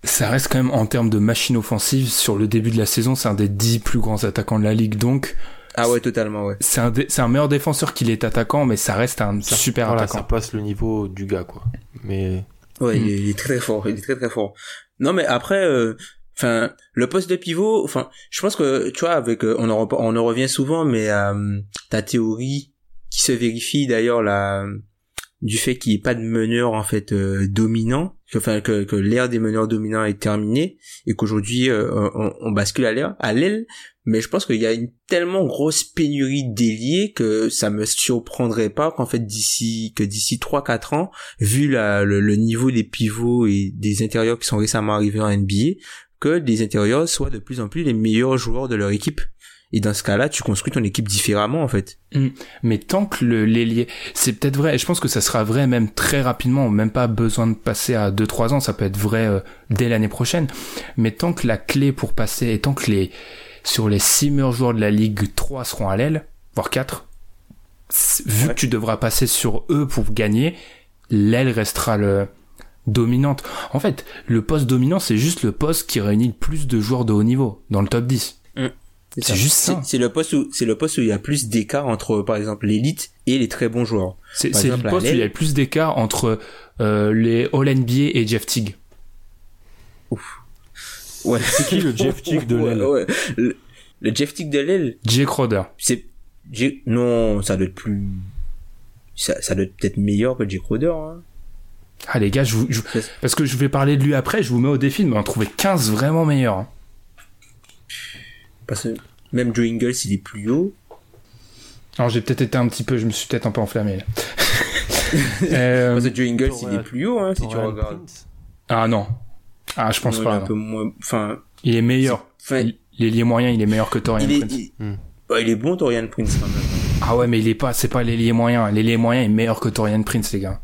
ça reste quand même en termes de machine offensive. Sur le début de la saison, c'est un des 10 plus grands attaquants de la ligue. Donc, Ah ouais, totalement, ouais. c'est un, un meilleur défenseur qu'il est attaquant, mais ça reste un Ça- super voilà, attaquant. ça passe le niveau du gars, quoi. Mais Ouais, Mm. il, est, il est très très fort, il est très très fort. Non, mais après, euh, enfin, le poste de pivot, enfin, je pense que, tu vois, avec, euh, on en, rep- on en revient souvent, mais euh, ta théorie qui se vérifie d'ailleurs là, du fait qu'il n'y ait pas de meneur en fait euh, dominant, que- enfin que, que l'ère des meneurs dominants est terminée et qu'aujourd'hui euh, on, bascule à à l'aile. Mais je pense qu'il y a une tellement grosse pénurie d'ailiers que ça me surprendrait pas qu'en fait d'ici que d'ici 3-4 ans vu la, le, niveau des pivots et des intérieurs qui sont récemment arrivés en NBA, que des intérieurs soient de plus en plus les meilleurs joueurs de leur équipe. Et dans ce cas-là, tu construis ton équipe différemment, en fait. Mais tant que le l'ailier, c'est peut-être vrai, et je pense que ça sera vrai même très rapidement, même pas besoin de passer à 2-3 ans, ça peut être vrai euh, dès l'année prochaine, mais tant que la clé pour passer, et tant que les sur les 6 meilleurs joueurs de la ligue, 3 seront à l'aile, voire 4, c- vu Ouais. que tu devras passer sur eux pour gagner, l'aile restera le dominante. En fait, le poste dominant, c'est juste le poste qui réunit le plus de joueurs de haut niveau dans le top 10. C'est juste ça. C'est le poste où c'est le poste où il y a plus d'écart entre par exemple l'élite et les très bons joueurs. C'est le poste où il y a plus d'écart entre euh, les All NBA et Jeff Teague. Ouais. C'est qui le Jeff Teague de l'aile ouais. Le, le Jeff Tick de l'aile, Jay Crowder. c'est non, ça doit être plus ça, ça doit être peut-être meilleur que Jay Crowder hein. Ah les gars, je vous, je- parce que je vais parler de lui après, je vous mets au défi de m'en trouver 15 vraiment meilleurs. hein. parce que même Joe Ingles, il est plus haut. Alors j'ai peut-être été un petit peu, je me suis peut-être un peu enflammé là. Euh, Parce que Joe Ingles, il est plus haut hein, si tu Torian regardes. Prince. ah non. Ah je pense Non, il est pas. un non. peu moins enfin Il est meilleur. enfin, Il- L'ailier moyen, il est meilleur que Torian il est Prince. il, Hmm. ouais, il est bon Torian Prince quand même. Ah ouais, mais il est pas, c'est pas l'ailier moyen. L'ailier moyen est meilleur que Torian Prince, les gars.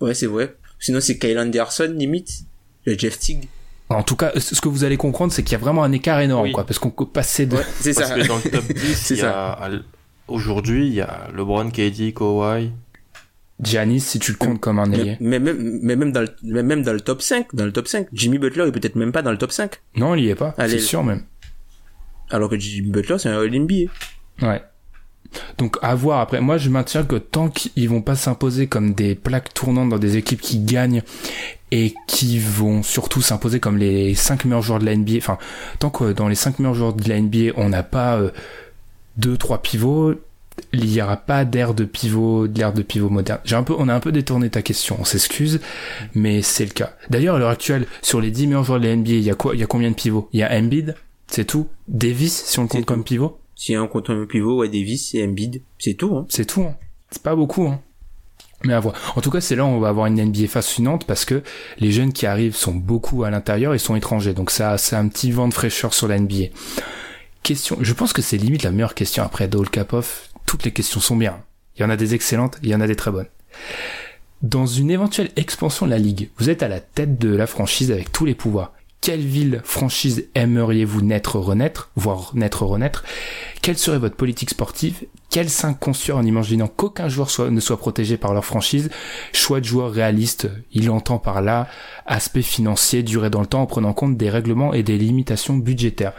Ouais, c'est vrai. Sinon c'est Kyle Anderson limite, le Jeff Tick. En tout cas, ce que vous allez comprendre, c'est qu'il y a vraiment un écart énorme, Oui. quoi, parce qu'on peut passer de. Ouais, c'est Parce ça. que dans le top 10, C'est il y a, aujourd'hui, il y a LeBron, KD, Kawhi. Giannis, si tu le comptes comme un ailier. Mais, mais même, mais même dans le, mais même dans le top 5, dans le top 5, Jimmy Butler est peut-être même pas dans le top 5. Non, il y est pas. C'est sûr même. Alors que Jimmy Butler, c'est un All-NBA. Ouais. Donc à voir après. Moi je maintiens que tant qu'ils vont pas s'imposer comme des plaques tournantes dans des équipes qui gagnent et qui vont surtout s'imposer comme les 5 meilleurs joueurs de la NBA, enfin tant que dans les 5 meilleurs joueurs de la NBA on n'a pas euh, deux trois pivots, il y aura pas d'air de pivot, d'air de pivot moderne. J'ai un peu, on a un peu détourné ta question, on s'excuse, mais c'est le cas. D'ailleurs à l'heure actuelle sur les 10 meilleurs joueurs de la NBA, il y a quoi, il y a combien de pivots? Il y a Embiid, c'est tout? Davis si on le compte comme pivot? Si un compte un pivot, ouais, Davis et Embiid, c'est tout, hein. C'est tout. Hein. C'est pas beaucoup. Hein. Mais à voir. En tout cas, c'est là où on va avoir une NBA fascinante parce que les jeunes qui arrivent sont beaucoup à l'intérieur et sont étrangers. Donc ça, c'est un petit vent de fraîcheur sur la NBA. Question. Je pense que c'est limite la meilleure question après Dole Kapoff. Toutes les questions sont bien. Il y en a des excellentes, il y en a des très bonnes. Dans une éventuelle expansion de la ligue, vous êtes à la tête de la franchise avec tous les pouvoirs. Quelle ville, franchise aimeriez-vous naître, renaître, voire naître, renaître? Quelle serait votre politique sportive? Quels cinq construire en imaginant qu'aucun joueur soit, ne soit protégé par leur franchise? Choix de joueurs réalistes, il entend par là aspect financier, durée dans le temps en prenant compte des règlements et des limitations budgétaires.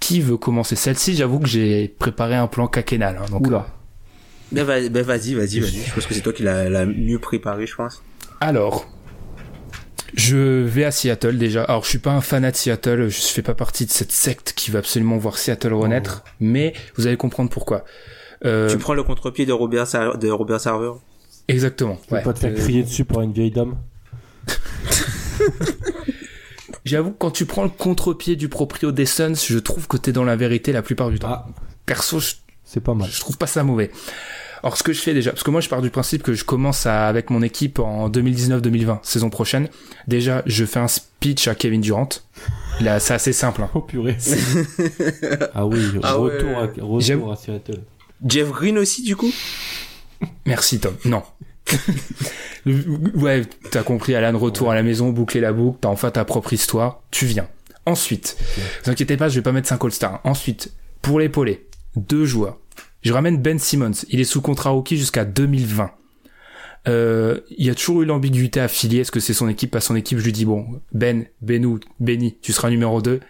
Qui veut commencer? Celle-ci, j'avoue que j'ai préparé un plan quinquennal. Hein, donc, Oula. Ben, va- ben, vas-y, vas-y, vas-y. Je pense que c'est toi qui l'as mieux préparé, je pense. Alors, je vais à Seattle déjà. Alors, je suis pas un fanat de Seattle. Je fais pas partie de cette secte qui veut absolument voir Seattle renaître. Mais vous allez comprendre pourquoi. Euh, Tu prends le contre-pied de Robert, Sar- de Robert Sarver. exactement. Tu ouais. pas te faire Euh, crier dessus par une vieille dame? J'avoue que quand tu prends le contre-pied du proprio des Suns, je trouve que t'es dans la vérité la plupart du temps. Ah, Perso, je, c'est pas mal. je trouve pas ça mauvais. Alors ce que je fais déjà, parce que moi je pars du principe que je commence à, avec mon équipe en 2019-2020, saison prochaine. Déjà, je fais un speech à Kevin Durant. Là, c'est assez simple. hein. Oh purée. ah oui, Ah ouais. retour, à, J'aime- retour à Seattle. Jeff Green aussi, du coup? Merci Tom. Non. Ouais, t'as compris, Alan, retour à la maison, boucler la boucle, t'as enfin ta propre histoire, tu viens. Ensuite, vous inquiétez pas, je vais pas mettre 5 All-Stars. Ensuite, pour l'épauler, deux joueurs. Je ramène Ben Simmons, il est sous contrat rookie jusqu'à 2020. Euh, il y a toujours eu l'ambiguïté affiliée, est-ce que c'est son équipe, pas son équipe, je lui dis bon, Ben, Benou, Benny, tu seras numéro 2.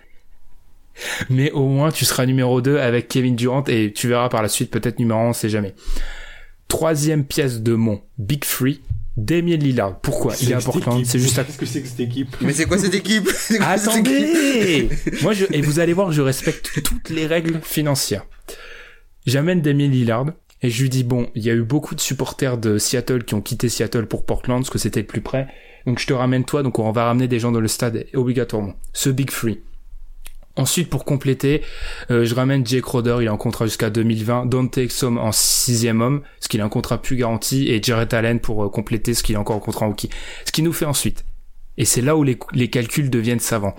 Mais au moins, tu seras numéro 2 avec Kevin Durant et tu verras par la suite peut-être numéro 1, on sait jamais. Troisième pièce de mon Big Free, Damien Lillard. Pourquoi? Il est à Portland, c'est juste à... Qu'est-ce que c'est que cette équipe? Mais c'est quoi cette équipe? C'est quoi cette équipe? Attendez Moi, je... et vous allez voir, je respecte toutes les règles financières. J'amène Damien Lillard et je lui dis bon, il y a eu beaucoup de supporters de Seattle qui ont quitté Seattle pour Portland parce que c'était le plus près. Donc je te ramène toi, donc on va ramener des gens dans le stade obligatoirement. Ce Big Free. Ensuite, pour compléter, euh, je ramène Jay Crowder, il est en contrat jusqu'à 2020, Dante Exum en sixième homme, ce qu'il a un contrat plus garanti, et Jarrett Allen pour euh, compléter ce qu'il a encore en contrat en rookie. Ce qui nous fait ensuite, et c'est là où les, les calculs deviennent savants,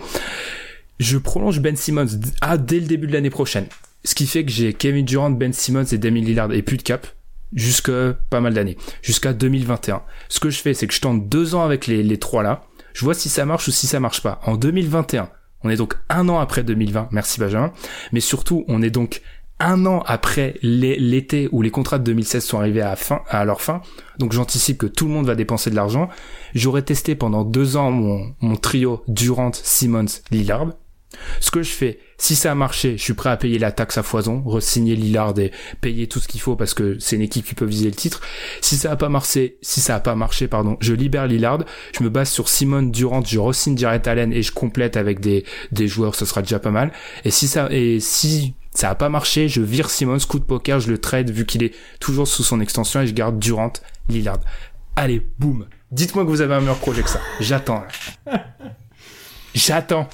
je prolonge Ben Simmons d- ah, dès le début de l'année prochaine. Ce qui fait que j'ai Kevin Durant, Ben Simmons et Damian Lillard et plus de cap jusque pas mal d'années, jusqu'à 2021. Ce que je fais, c'est que je tente deux ans avec les, les trois là. Je vois si ça marche ou si ça marche pas. En 2021, on est donc un an après 2020. Merci Benjamin. Mais surtout, on est donc un an après l'é- l'été où les contrats de 2016 sont arrivés à, fin, à leur fin, donc j'anticipe que tout le monde va dépenser de l'argent, j'aurais testé pendant deux ans mon, mon trio Durant, Simmons, Lillard. Ce que je fais, si ça a marché, je suis prêt à payer la taxe à foison, re-signer Lillard et payer tout ce qu'il faut parce que c'est une équipe qui peut viser le titre. Si ça a pas marché, si ça a pas marché, pardon, je libère Lillard, je me base sur Simon Durant, je re-signe Jarrett Allen et je complète avec des, des joueurs, ce sera déjà pas mal. Et si ça, et si ça a pas marché, je vire Simmons, coup de poker, je le trade vu qu'il est toujours sous son extension et je garde Durant, Lillard. Allez, boum. Dites-moi que vous avez un meilleur projet que ça. J'attends. J'attends.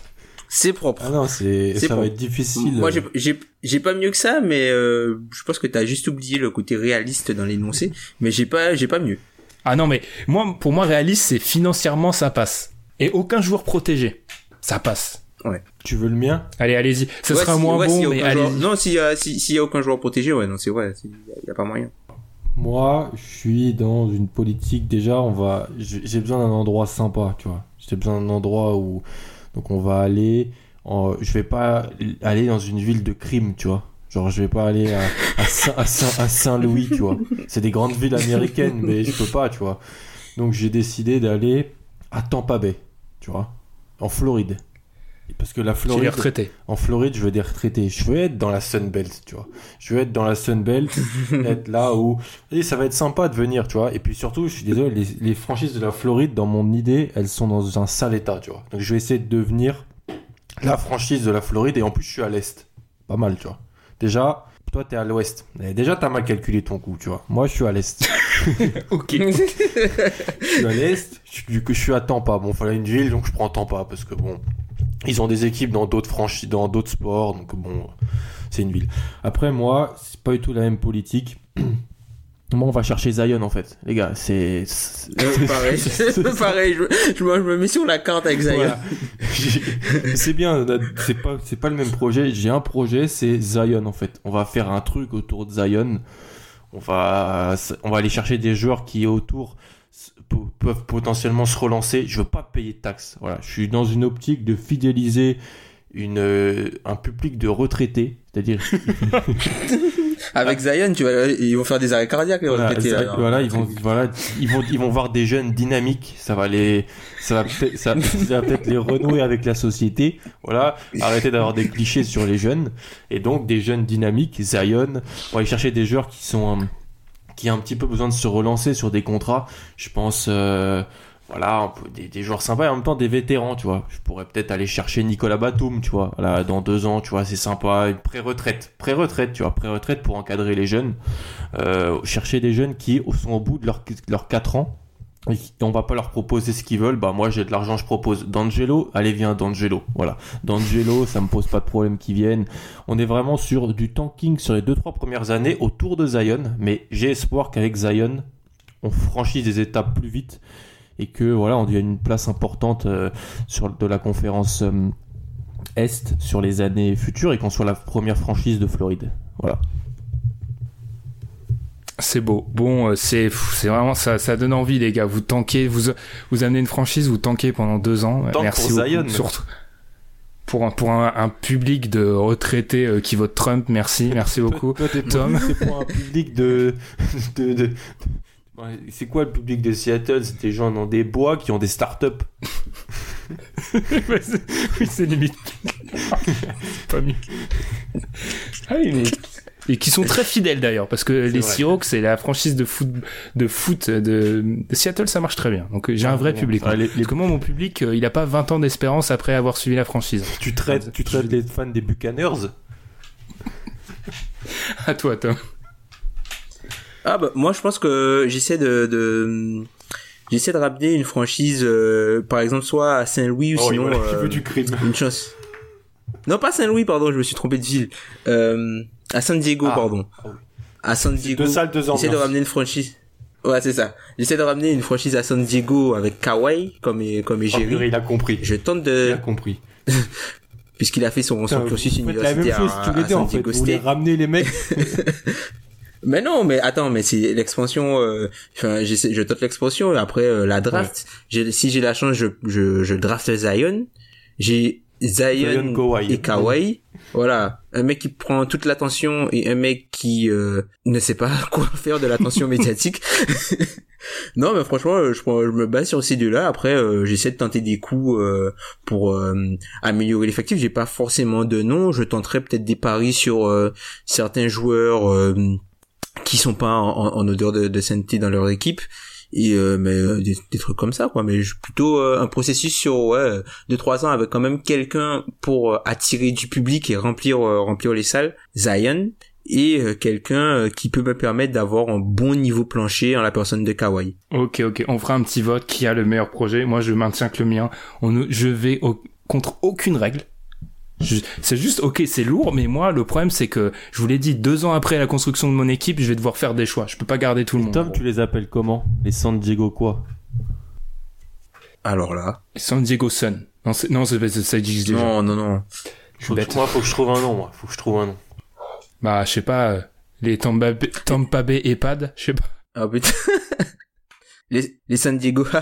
C'est propre. Ah non, c'est ça va être difficile. Moi, j'ai- j'ai j'ai pas mieux que ça, mais euh, je pense que t'as juste oublié le côté réaliste dans l'énoncé. Mais j'ai pas j'ai pas mieux. Ah non, mais moi, pour moi, réaliste, c'est financièrement, ça passe. Et aucun joueur protégé. Ça passe. Tu veux le mien? Allez, allez-y. Ce Ouais, sera si- moins ouais, bon, mais allez-y. Non, s'il y a si- s'il y a aucun joueur protégé, ouais, non, c'est vrai, il y a pas moyen. Moi, je suis dans une politique déjà. On va, j'ai besoin d'un endroit sympa, tu vois. J'ai besoin d'un endroit où, donc on va aller. en- je vais pas aller dans une ville de crime, tu vois. Genre, je vais pas aller à, à Saint- à Saint- à Saint-Louis, tu vois. C'est des grandes villes américaines, mais je peux pas, tu vois. Donc, j'ai décidé d'aller à Tampa Bay, tu vois, en Floride. Parce que la J'ai les Floride, retraités. en Floride, je veux des retraités. Je veux être dans la Sunbelt, tu vois. Je veux être dans la Sunbelt, être là où et ça va être sympa de venir, tu vois. Et puis surtout, je suis désolé, les, les franchises de la Floride, dans mon idée, elles sont dans un sale état, tu vois. Donc je vais essayer de devenir la franchise de la Floride et en plus je suis à l'est. Pas mal, tu vois. Déjà, toi t'es à l'ouest. Et Déjà t'as mal calculé ton coup, tu vois. Moi je suis à l'est. Ok. je suis à l'est, je, suis- que je suis à Tampa. Bon, fallait une ville, donc je prends Tampa parce que bon, ils ont des équipes dans d'autres franchises, dans d'autres sports, donc bon, c'est une ville. Après, moi, c'est pas du tout la même politique. Moi, on va chercher Zion en fait, les gars. C'est Euh, pareil, pareil. Je, je, me- je me mets sur la carte avec Zion. Voilà. C'est bien, a- c'est pas, c'est pas le même projet. J'ai un projet, c'est Zion en fait. On va faire un truc autour de Zion. On va, on va aller chercher des joueurs qui autour s- pe- peuvent potentiellement se relancer. Je veux pas payer de taxes. Voilà, je suis dans une optique de fidéliser une, euh, un public de retraités, c'est-à-dire Avec Zion, tu vas, ils vont faire des arrêts cardiaques. les Voilà, retraités, là. voilà, ils vont, voilà, ils vont, ils vont voir des jeunes dynamiques. Ça va les, ça va peut-être, ça, ça va peut-être les renouer avec la société. Voilà, arrêter d'avoir des clichés sur les jeunes et donc des jeunes dynamiques. Zion, on va aller chercher des joueurs qui sont, euh, qui ont un petit peu besoin de se relancer sur des contrats. Je pense, euh, voilà, des, joueurs sympas et en même temps des vétérans, tu vois. Je pourrais peut-être aller chercher Nicolas Batum, tu vois. Voilà, dans deux ans, tu vois, c'est sympa. Une pré-retraite, pré-retraite, tu vois, pré-retraite pour encadrer les jeunes. Euh, chercher des jeunes qui sont au bout de leurs leur 4 ans on va pas leur proposer ce qu'ils veulent. Bah moi j'ai de l'argent, je propose D'Angelo. Allez viens D'Angelo. Voilà, D'Angelo, ça me pose pas de problème qu'ils viennent. On est vraiment sur du tanking sur les deux trois premières années autour de Zion, mais j'ai espoir qu'avec Zion, on franchisse des étapes plus vite et que voilà, on devienne une place importante euh, sur de la conférence euh, Est sur les années futures et qu'on soit la première franchise de Floride. Voilà. C'est beau. Bon, euh, c'est c'est vraiment ça, ça donne envie, les gars. Vous tankez, vous vous amenez une franchise, vous tankez pendant deux ans. Tank Merci pour. Zion. Surtout pour un pour un, un public de retraités euh, qui vote Trump. Merci, merci beaucoup. Toi, Tom. C'est pour un public de. de, de- C'est quoi le public de Seattle? C'est des gens dans des bois qui ont des startups. Oui, c'est limite. C'est pas mieux. Ah oui, mais et qui sont très fidèles d'ailleurs parce que les vrai. Seahawks c'est la franchise de foot de foot de, de Seattle ça marche très bien donc euh, j'ai un vrai bon. public Ouais, les- moi mon public euh, il a pas 20 ans d'espérance après avoir suivi la franchise Tu traites, tu traites les fans des Buccaneers à toi Tom Ah bah moi je pense que j'essaie de, de j'essaie de ramener une franchise euh, par exemple soit à Saint-Louis ou Oh, sinon euh, du crime. une chance. Non pas Saint-Louis pardon, je me suis trompé de ville. Euh, à San Diego Ah. pardon. Ah. À San Diego. Deux salles, deux J'essaie de ramener une franchise. Ouais, c'est ça. J'essaie de ramener une franchise à San Diego avec Kawhi comme comme Oh, égérie. purée, il a compris. je tente Il a de compris. puisqu'il a fait son, son cursus vous faites la même universitaire chose à, à en San fait. Diego Vous voulez State. ramener les mecs. Mais non, mais attends, mais c'est l'expansion. euh, Enfin, je tente l'expansion et après euh, la draft. Si j'ai la chance, je, je, je draft Zion. J'ai Zion, et Kawhi. Voilà, un mec qui prend toute l'attention et un mec qui euh, ne sait pas quoi faire de l'attention médiatique. non, mais franchement, euh, je, me base sur ces deux-là. Après, euh, j'essaie de tenter des coups euh, pour euh, améliorer l'effectif. J'ai pas forcément de nom. Je tenterai peut-être des paris sur euh, certains joueurs euh, qui sont pas en, en- en odeur de, de sainteté dans leur équipe et euh, mais euh, des, des trucs comme ça quoi mais je- plutôt euh, un processus sur ouais deux trois ans avec quand même quelqu'un pour euh, attirer du public et remplir euh, remplir les salles Zion et euh, quelqu'un qui peut me permettre d'avoir un bon niveau plancher en la personne de Kawhi Ok, ok. On fera un petit vote. Qui a le meilleur projet Moi, je maintiens que le mien. On, je vais au- contre aucune règle. Je- C'est juste, ok, c'est lourd, mais moi, le problème, c'est que, je vous l'ai dit, deux ans après la construction de mon équipe, je vais devoir faire des choix. Je peux pas garder tout le monde. Tom, tu les appelles comment? Les San Diego quoi? Alors là San Diego Sun. Non, c'est- non, c'est- c'est- ça existe déjà. non non non Je suis faut que, bête. Moi, faut que je trouve un nom, moi. Faut que je trouve un nom. Bah, je sais pas, euh, les Tampa Bay, Tampa Bay EHPAD, je sais pas. ah putain les les San Diego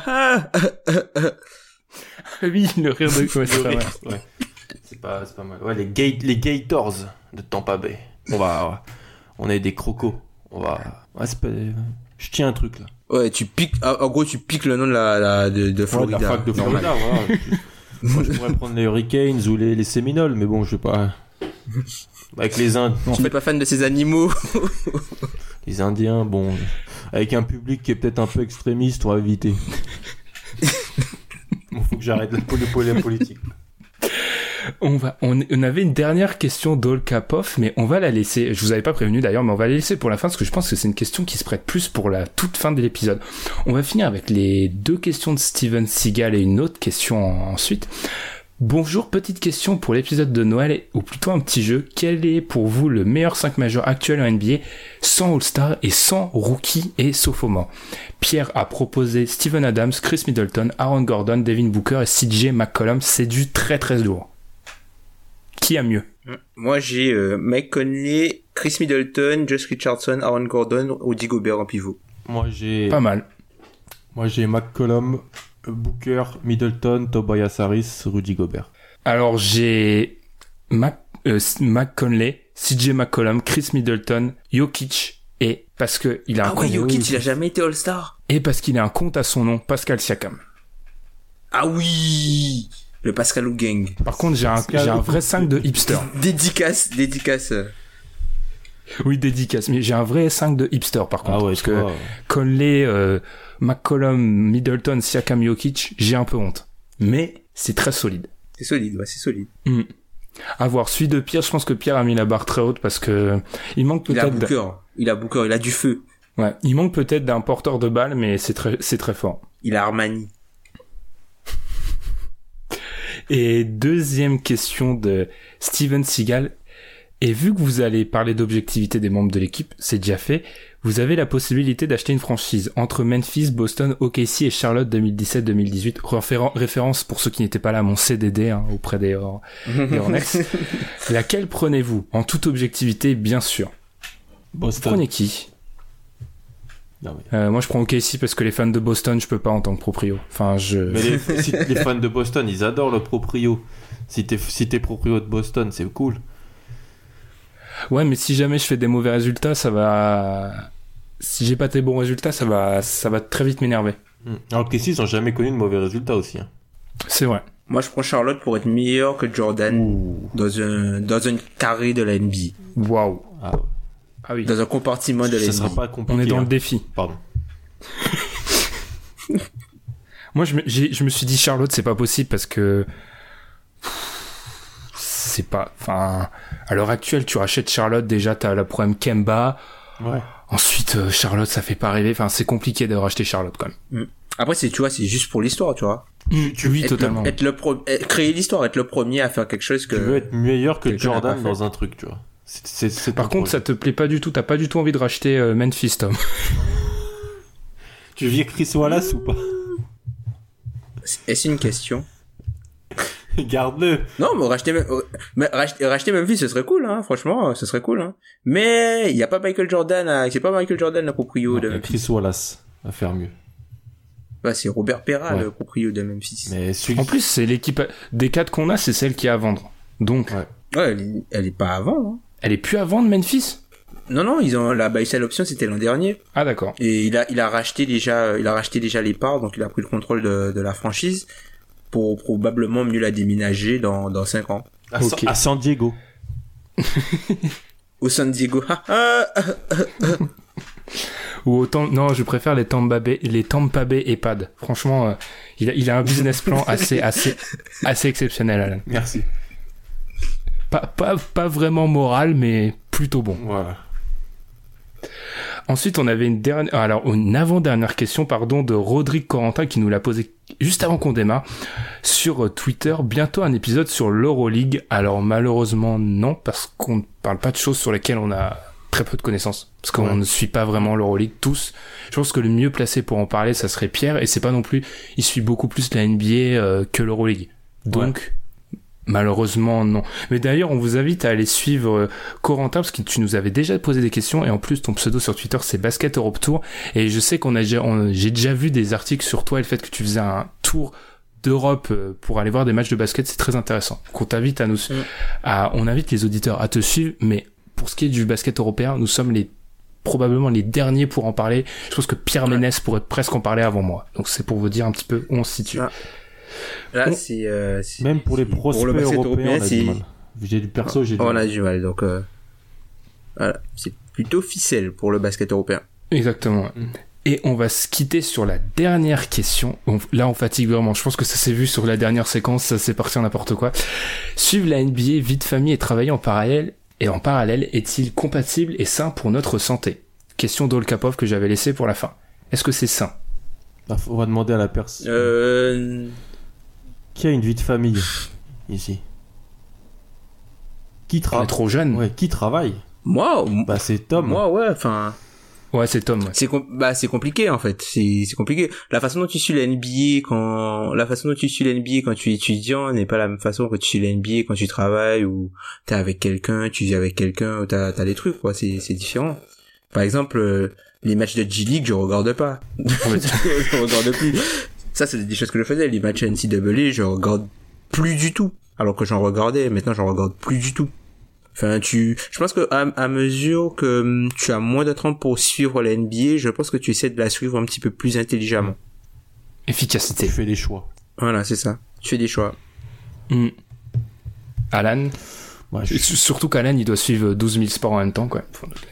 oui, le rire de... Ouais, c'est pas mal. Ouais. C'est pas, pas mal. Ouais, les, Ga- les Gators de Tampa Bay. On va, on est des crocos. On va, ouais, c'est pas, je tiens un truc là. ouais tu piques ah, en gros tu piques le nom de la, la de, de Ouais, Florida de la fac de. Florida, voilà. Moi, je pourrais prendre les Hurricanes ou les, les Seminoles, mais bon, je vais pas. Avec les Indes, tu n'es pas fan de ces animaux les Indiens, bon, avec un public qui est peut-être un peu extrémiste, on va éviter. Bon, faut que j'arrête la, la politique. On va, on, avait une dernière question d'Ol Kapov, mais on va la laisser. Je vous avais pas prévenu d'ailleurs, mais on va la laisser pour la fin parce que je pense que c'est une question qui se prête plus pour la toute fin de l'épisode. On va finir avec les deux questions de Steven Seagal et une autre question en- ensuite. Bonjour, petite question pour l'épisode de Noël, ou plutôt un petit jeu. Quel est pour vous le meilleur 5 majeur actuel en NBA, sans All-Star et sans rookie et sophomore Pierre a proposé Steven Adams, Chris Middleton, Aaron Gordon, Devin Booker et CJ McCollum. C'est du très très lourd. Qui a mieux? Moi, j'ai euh, Mike Conley, Chris Middleton, Josh Richardson, Aaron Gordon, Rudy Gobert en pivot. Moi, j'ai, Pas mal. moi, j'ai McCollum, Booker, Middleton, Tobias Harris, Rudy Gobert. Alors j'ai Mac, euh, Mac Conley, CJ McCollum, Chris Middleton, Jokic et parce que il a un Ah ouais, Jokic, il a jamais été All-Star. et parce qu'il a un compte à son nom, Pascal Siakam. Ah oui Le Pascal Gang. Par contre, j'ai un, j'ai un vrai 5 de hipster. Dédicace, dédicace. Oui, dédicace, mais j'ai un vrai 5 de hipster par contre. Ah ouais, parce que Conley, euh, McCollum, Middleton, Siakam, Jokic, j'ai un peu honte. Mais c'est très solide. C'est solide, ouais, c'est solide. À voir. Celui de Pierre, je pense que Pierre a mis la barre très haute parce que il manque Il a peut-être. Booker. Il a Booker, il a du feu. Ouais, il manque peut-être d'un porteur de balle, mais c'est très, c'est très fort. Il a Armani. Et deuxième question de Steven Seagal. Et vu que vous allez parler d'objectivité des membres de l'équipe, c'est déjà fait, vous avez la possibilité d'acheter une franchise entre Memphis, Boston, OKC et Charlotte 2017-2018. Référen- référence pour ceux qui n'étaient pas là à mon CDD hein, auprès des, Hor- des Hornets. Laquelle prenez-vous En toute objectivité, bien sûr? Vous Boston. prenez qui? Non, mais- Euh, Moi, je prends OKC parce que les fans de Boston, je peux pas en tant que proprio. Enfin, je... Mais les, si- les fans de Boston, ils adorent le proprio. Si t'es si t'es proprio de Boston, c'est cool. Ouais, mais si jamais je fais des mauvais résultats, ça va. Si j'ai pas tes bons résultats, ça va, ça va très vite m'énerver. Hmm. Alors que ils ont jamais connu de mauvais résultats aussi. hein. C'est vrai. Moi, je prends Charlotte pour être meilleur que Jordan dans un, dans un carré de la NBA. Waouh. Ah, ouais. Ah oui. Dans un compartiment de ça NBA. sera pas compliqué. On est dans hein. le défi. Pardon. Moi, je me, j'ai- je me suis dit Charlotte, c'est pas possible parce que c'est pas. Enfin, à l'heure actuelle, tu rachètes Charlotte, déjà t'as le problème Kemba. Ouais. Ensuite, euh, Charlotte, ça fait pas rêver. Enfin, c'est compliqué de racheter Charlotte quand même. Après, c'est, tu vois, c'est juste pour l'histoire, tu vois. tu oui, être totalement. Le, être le pro- être- créer l'histoire, être le premier à faire quelque chose que. Tu veux être meilleur que Jordan dans un truc, tu vois. Par contre, ça te plaît pas du tout. T'as pas du tout envie de racheter euh, Memphis, Tom. Tu vis Chris Wallace ou pas? Est-ce une question? Garde-le. Non, mais racheter, euh, mais racheter, racheter Memphis, ce serait cool, hein, franchement, ce serait cool, hein. Mais, il y a pas Michael Jordan, à- c'est pas Michael Jordan, la proprio de Non, Memphis. Chris Wallace va faire mieux. Bah, c'est Robert Perra, Ouais. le proprio de Memphis. Mais celui En plus, c'est l'équipe des quatre qu'on a, c'est celle qui est à vendre. Donc, Ouais. Ouais, elle est, elle est pas avant. Hein. Elle est plus à vendre, Memphis? Non, non, ils ont la buy sell option, c'était l'an dernier. Ah d'accord. Et il a, il a racheté déjà, il a racheté déjà les parts, donc il a pris le contrôle de, de la franchise pour probablement mieux la déménager dans, dans 5 ans. à, San- à San Diego. Au San Diego. Ah, ah, ah. Ou autant, non, je préfère les Tampa Bay, les Tampa Bay EHPAD. Franchement, euh, il, a, il a un business plan assez, assez, assez exceptionnel, Alan. Merci. Pas, pas, pas vraiment moral, mais plutôt bon. Voilà. Ensuite, on avait une dernière, alors une avant-dernière question, pardon, de Rodrigue Corentin qui nous l'a posé juste avant qu'on démarre sur Twitter. Bientôt un épisode sur l'Euroleague. Alors malheureusement non, parce qu'on ne parle pas de choses sur lesquelles on a très peu de connaissances, parce qu'on Ouais. ne suit pas vraiment l'Euroleague tous. Je pense que le mieux placé pour en parler, ça serait Pierre, et c'est pas non plus, il suit beaucoup plus la NBA euh, que l'Euroleague. Donc Malheureusement, non. Mais d'ailleurs, on vous invite à aller suivre euh, Corentin parce que tu nous avais déjà posé des questions et en plus ton pseudo sur Twitter c'est Basket Europe Tour et je sais qu'on a j'ai déjà vu des articles sur toi et le fait que tu faisais un tour d'Europe euh, pour aller voir des matchs de basket, c'est très intéressant. Qu'on t'invite à nous, Mm. à, on invite les auditeurs à te suivre, mais pour ce qui est du basket européen, nous sommes les probablement les derniers pour en parler. Je pense que Pierre Ménès pourrait presque en parler avant moi. Donc c'est pour vous dire un petit peu où on se situe. Ah. Là, On- c'est, euh, Même pour les prospects le basket européens, européen, on a c'est, du mal. J'ai du perso, j'ai on mal. a du mal, donc, euh, voilà. C'est plutôt ficelle pour le basket européen. Exactement. Mm. Et on va se quitter sur la dernière question. On- là, on fatigue vraiment. Je pense que ça s'est vu sur la dernière séquence. Ça s'est parti en n'importe quoi. Suivre la NBA, vie de famille et travailler en parallèle et en parallèle est-il compatible et sain pour notre santé? Question d'Olkapov que j'avais laissée pour la fin. Est-ce que c'est sain? Bah, on va demander à la personne Euh, qui a une vie de famille ici? Qui travaille? Trop jeune. Ouais, qui travaille? Moi, Bah c'est Tom. moi, ouais, enfin, Ouais, c'est Tom. ouais. c'est com- bah c'est compliqué en fait c'est c'est compliqué la façon dont tu suis la NBA quand la façon dont tu suis la NBA quand tu es étudiant n'est pas la même façon que tu suis la NBA quand tu travailles ou t'es avec quelqu'un tu vis avec quelqu'un ou t'as t'as des trucs quoi c'est c'est différent par exemple euh, les matchs de G League je regarde pas je regarde plus ça c'est des choses que je faisais les matchs NCAA je regarde plus du tout alors que j'en regardais maintenant j'en regarde plus du tout Enfin, tu, je pense que à, à mesure que hum, tu as moins de temps pour suivre la NBA, je pense que tu essaies de la suivre un petit peu plus intelligemment. Tu Efficacité. fais des choix. Voilà, c'est ça. Tu fais des choix. Mm. Alan? Je Surtout qu'Alan, il doit suivre 12 000 sports en même temps, quoi.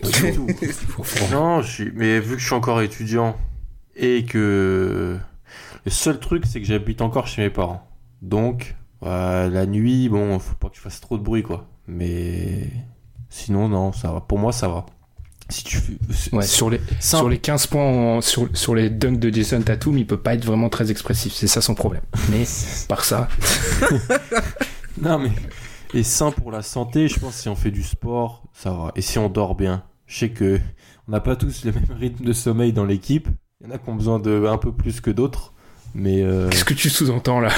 Non, je suis... mais vu que je suis encore étudiant et que le seul truc c'est que j'habite encore chez mes parents. Donc euh, la nuit, bon, faut pas que je fasse trop de bruit quoi. Mais sinon non, ça va. Pour moi ça va. Si tu Ouais, sur les, simple. sur les 15 points, en- sur, sur les dunks de Jason Tatum, il peut pas être vraiment très expressif. C'est ça son problème. Mais, par ça, Non mais et sain pour la santé, je pense que si on fait du sport, ça va. Et si on dort bien, je sais que on n'a pas tous le même rythme de sommeil dans l'équipe. Il y en a qui ont besoin de un peu plus que d'autres. Mais euh, qu'est-ce que tu sous-entends là?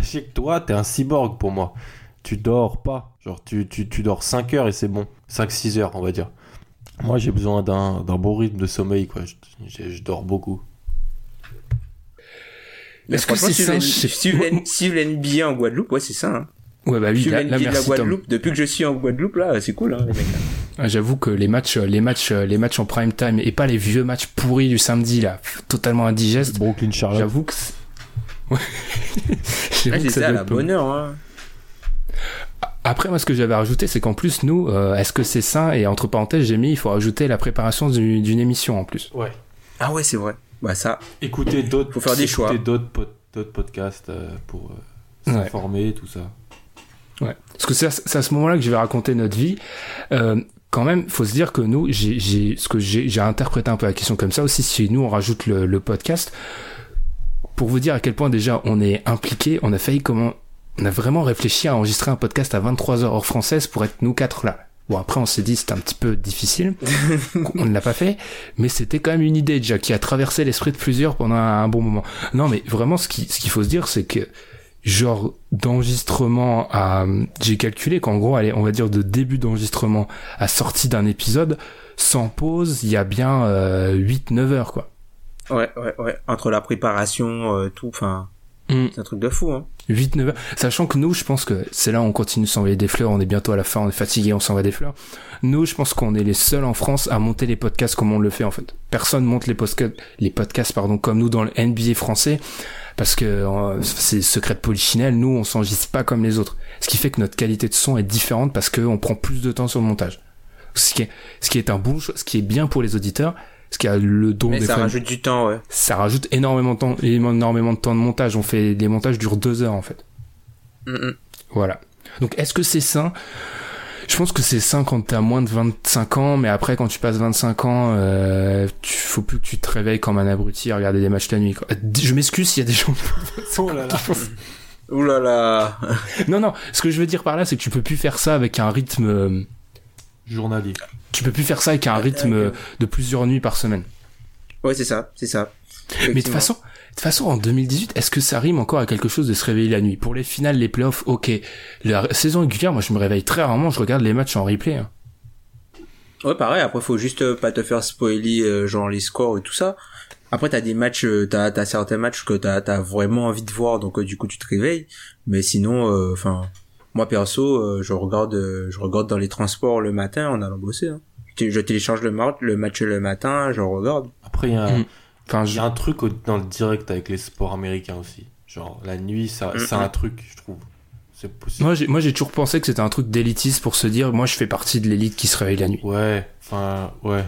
Je sais que toi, t'es un cyborg pour moi. Tu dors pas. Genre tu, tu, tu dors 5 heures et c'est bon. 5-6 heures on va dire. Moi j'ai besoin d'un d'un bon rythme de sommeil quoi. Je, je- je dors beaucoup. Est-ce que c'est ça suivre la NBA en Guadeloupe, ouais, c'est ça. Hein. Ouais, bah oui, la de la Tom. Guadeloupe, depuis que je suis en Guadeloupe, là, c'est cool, hein, les mecs. Ah, J'avoue que les matchs, euh, les matchs, euh, les matchs en prime time et pas les vieux matchs pourris du samedi là, totalement indigestes. Brooklyn Charlotte. J'avoue que c'est- Ouais. Ouais, que c'est ça, doit la bonne heure, hein. Après, moi, ce que j'avais rajouté, c'est qu'en plus, nous, euh, est-ce que c'est sain Et entre parenthèses, j'ai mis, il faut rajouter la préparation du- d'une émission en plus. Ouais. Ah ouais, c'est vrai. Bah ça, Écoutez d'autres. Faut faire des choix. écouter d'autres pod- d'autres podcasts euh, pour euh, Ouais. s'informer tout ça. Ouais. Parce que c'est à, ce moment-là que je vais raconter notre vie. Euh, quand même, faut se dire que nous, j'ai, ce que j'ai, interprété un peu la question comme ça aussi. Si nous on rajoute le, le podcast, pour vous dire à quel point déjà on est impliqué, on a failli comment, on a vraiment réfléchi à enregistrer un podcast à 23 heures hors française pour être nous quatre là. Bon après on s'est dit c'était un petit peu difficile, on ne l'a pas fait, mais c'était quand même une idée déjà qui a traversé l'esprit de plusieurs pendant un, un bon moment. Non mais vraiment ce qui, ce qu'il faut se dire c'est que genre d'enregistrement à j'ai calculé qu'en gros allez on va dire de début d'enregistrement à sortie d'un épisode sans pause il y a bien 8 9 heures quoi Ouais, ouais, ouais. Entre la préparation, euh, tout, enfin, Mm. c'est un truc de fou, hein. 8-9 heures. Sachant que nous, je pense que c'est là on continue de s'envoyer des fleurs, on est bientôt à la fin, on est fatigué, on s'envoie des fleurs. Nous, je pense qu'on est les seuls en France à monter les podcasts comme on le fait en fait. Personne monte les podcasts, les podcasts pardon, comme nous dans le NBA français parce que euh, c'est secret de polichinelle, nous on s'enregistre pas comme les autres. Ce qui fait que notre qualité de son est différente parce qu'on prend plus de temps sur le montage. Ce qui est, ce qui est un bon, ce qui est bien pour les auditeurs, ce qui a le don Mais des ça rajoute du temps, ouais. ça rajoute énormément de temps, énormément de temps de montage. On fait les montages durent deux heures en fait. Mm. Voilà. Donc est-ce que c'est sain? Je pense que c'est sain quand t'as moins de 25 ans, mais après quand tu passes 25 ans, euh, tu, faut plus que tu te réveilles comme un abruti à regarder des matchs la nuit. Quoi. Euh, Je m'excuse s'il y a des gens. Oh là là. Ouh là là. non non, ce que je veux dire par là, c'est que tu peux plus faire ça avec un rythme. euh, Journalier. Tu peux plus faire ça avec un rythme euh, de plusieurs nuits par semaine. Ouais, c'est ça, c'est ça. Mais de toute façon, de toute façon, en 2018, est-ce que ça rime encore à quelque chose de se réveiller la nuit? Pour les finales, les playoffs, ok. La saison régulière, moi, je me réveille très rarement. Je regarde les matchs en replay. hein. Ouais, pareil, après, faut juste euh, pas te faire spoiler, euh, genre, les scores et tout ça. Après, t'as des matchs, euh, t'as, t'as certains matchs que t'as, t'as vraiment envie de voir, donc, euh, du coup, tu te réveilles. Mais sinon, euh, enfin, moi, perso, euh, je regarde, euh, je regarde dans les transports le matin en allant bosser, hein. Je télécharge le, mar- le match le matin, je regarde. Après, il y a un, Mm. Y a un truc au- dans le direct avec les sports américains aussi. Genre, la nuit, ça, Mm, c'est mm. un truc, je trouve. C'est possible. moi, j'ai, moi, j'ai toujours pensé que c'était un truc d'élitiste pour se dire, moi, je fais partie de l'élite qui se réveille la nuit. Ouais, enfin, ouais.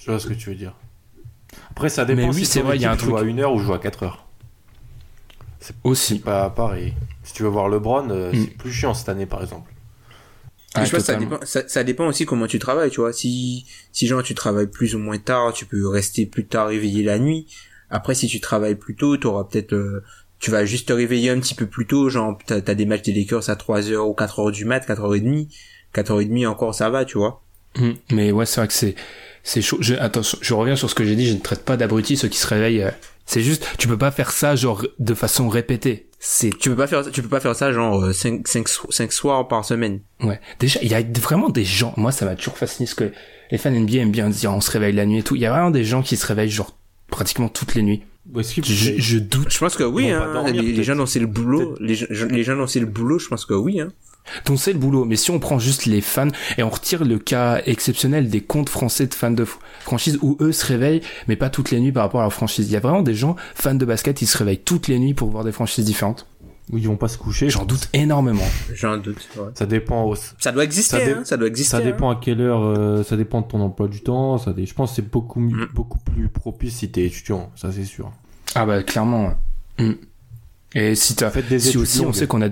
Je vois ce que tu veux dire. Après, ça dépend Mais oui, si c'est vrai, il y a un truc. à une heure ou joue à 4 heures. C'est Aussi. pas pareil. Si tu veux voir LeBron, euh, Mm. c'est plus chiant cette année, par exemple. Ah, je pense que ça dépend, ça, ça dépend aussi comment tu travailles, tu vois. Si, si genre tu travailles plus ou moins tard, tu peux rester plus tard réveillé la nuit. Après, si tu travailles plus tôt, t'auras peut-être, euh, tu vas juste te réveiller un petit peu plus tôt, genre t'as, t'as des matchs des Lakers à 3h ou 4h du mat, 4h30. 4h30 encore ça va, tu vois. Mm. Mais ouais, c'est vrai que c'est, c'est chaud. Je, attention, je reviens sur ce que j'ai dit. Je ne traite pas d'abrutis ceux qui se réveillent. euh, C'est juste, tu peux pas faire ça genre de façon répétée. C'est Tu peux pas faire, tu peux pas faire ça genre 5, 5, 5 soirs par semaine. Ouais. Déjà, il y a vraiment des gens. Moi, ça m'a toujours fasciné ce que les fans NBA aiment bien dire. On se réveille la nuit et tout. Il y a vraiment des gens qui se réveillent genre pratiquement toutes les nuits. Est-ce Je, je doute. Je pense que oui, hein. dormir, les, gens dont c'est le boulot, les, gens- les gens dont c'est le boulot, je pense que oui, hein. Donc c'est le boulot. Mais si on prend juste les fans et on retire le cas exceptionnel des comptes français de fans de franchise où eux se réveillent, mais pas toutes les nuits par rapport à leur franchise. Il y a vraiment des gens fans de basket, ils se réveillent toutes les nuits pour voir des franchises différentes. Ou ils vont pas se coucher. J'en doute énormément. J'en doute, ouais. Ça dépend. au- Ça doit exister, Ça dé- hein. Ça doit exister. Ça hein. dépend à quelle heure, euh, ça dépend de ton emploi du temps. Ça dé- Je pense que c'est beaucoup, Mm. beaucoup plus propice si t'es étudiant, ça c'est sûr. Ah bah clairement. Mm. Et si t'as Faites des si études aussi on longues. sait qu'on a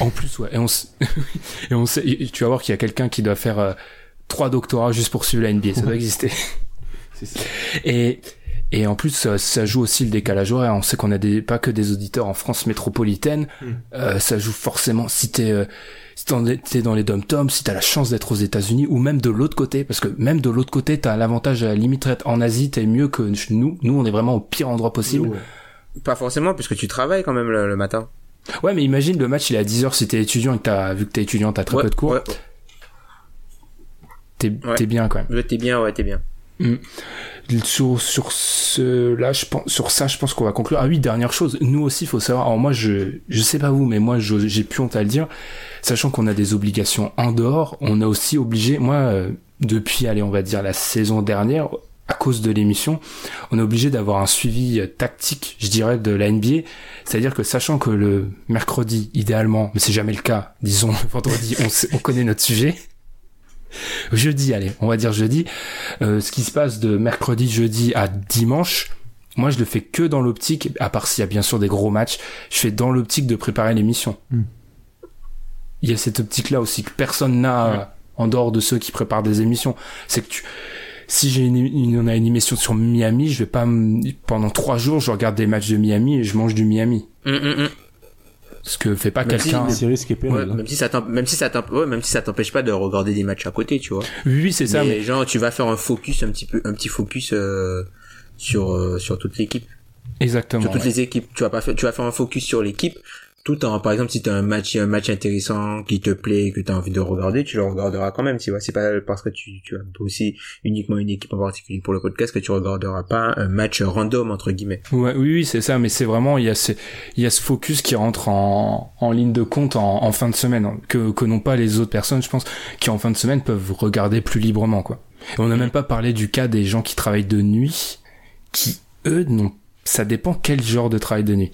en plus ouais et on s- et on sait tu vas voir qu'il y a quelqu'un qui doit faire euh, trois doctorats juste pour suivre la NBA ça doit exister C'est ça. et et en plus ça, ça joue aussi le décalage horaire on sait qu'on a des pas que des auditeurs en France métropolitaine Mm. euh, ça joue forcément si t'es euh, si t'es dans les dom toms si t'as la chance d'être aux États-Unis ou même de l'autre côté parce que même de l'autre côté t'as l'avantage à la limite en Asie t'es mieux que nous nous on est vraiment au pire endroit possible Ouais. Pas forcément, puisque tu travailles quand même le, le matin. Ouais, mais imagine le match il est à 10h si t'es étudiant et que t'as, vu que t'es étudiant, t'as très Ouais, peu de cours, Ouais, t'es, Ouais. t'es bien quand même. t'es bien, ouais, t'es bien. Sur, sur ce, là, je pense, sur ça, je pense qu'on va conclure. Ah oui, dernière chose. Nous aussi, faut savoir. Alors moi, je, je sais pas vous, mais moi, j'ai plus honte à le dire. Sachant qu'on a des obligations en dehors, on a aussi obligé, moi, euh, depuis, allez, on va dire la saison dernière, à cause de l'émission, on est obligé d'avoir un suivi euh, tactique, je dirais, de la NBA. C'est-à-dire que sachant que le mercredi, idéalement, mais c'est jamais le cas, disons le vendredi, on, on connaît notre sujet. Jeudi, allez, on va dire jeudi. Euh, ce qui se passe de mercredi, jeudi à dimanche, moi je le fais que dans l'optique, à part s'il y a bien sûr des gros matchs, je fais dans l'optique de préparer l'émission. Hmm. Il y a cette optique-là aussi que personne n'a euh, en dehors de ceux qui préparent des émissions. C'est que tu, si j'ai une, une- on a une émission sur Miami, je vais pas pendant trois jours, je regarde des matchs de Miami et je mange du Miami. Hum, hum, hum. Ce que fait pas Même si- quelqu'un. Ouais, hein. même si ça même si ça t'emp- ouais, même si ça t'empêche pas de regarder des matchs à côté, tu vois. Oui, oui, c'est ça. mais, Mais genre tu vas faire un focus un petit peu un petit focus euh, sur euh, sur toute l'équipe, exactement. sur toutes ouais. les équipes. Tu vas pas faire tu vas faire un focus sur l'équipe tout en, par exemple, si t'as un match, un match intéressant qui te plaît, que t'as envie de regarder, tu le regarderas quand même. C'est pas parce que tu, as aussi uniquement une équipe en particulier pour le podcast que tu regarderas pas un match random, entre guillemets. Oui, oui, c'est ça, mais c'est vraiment, il y a ce, focus qui rentre en, ligne de compte en, fin de semaine, hein, que, n'ont pas les autres personnes, je pense, qui en fin de semaine peuvent regarder plus librement. Et on n'a même pas parlé du cas des gens qui travaillent de nuit, qui, eux, n'ont, ça dépend quel genre de travail de nuit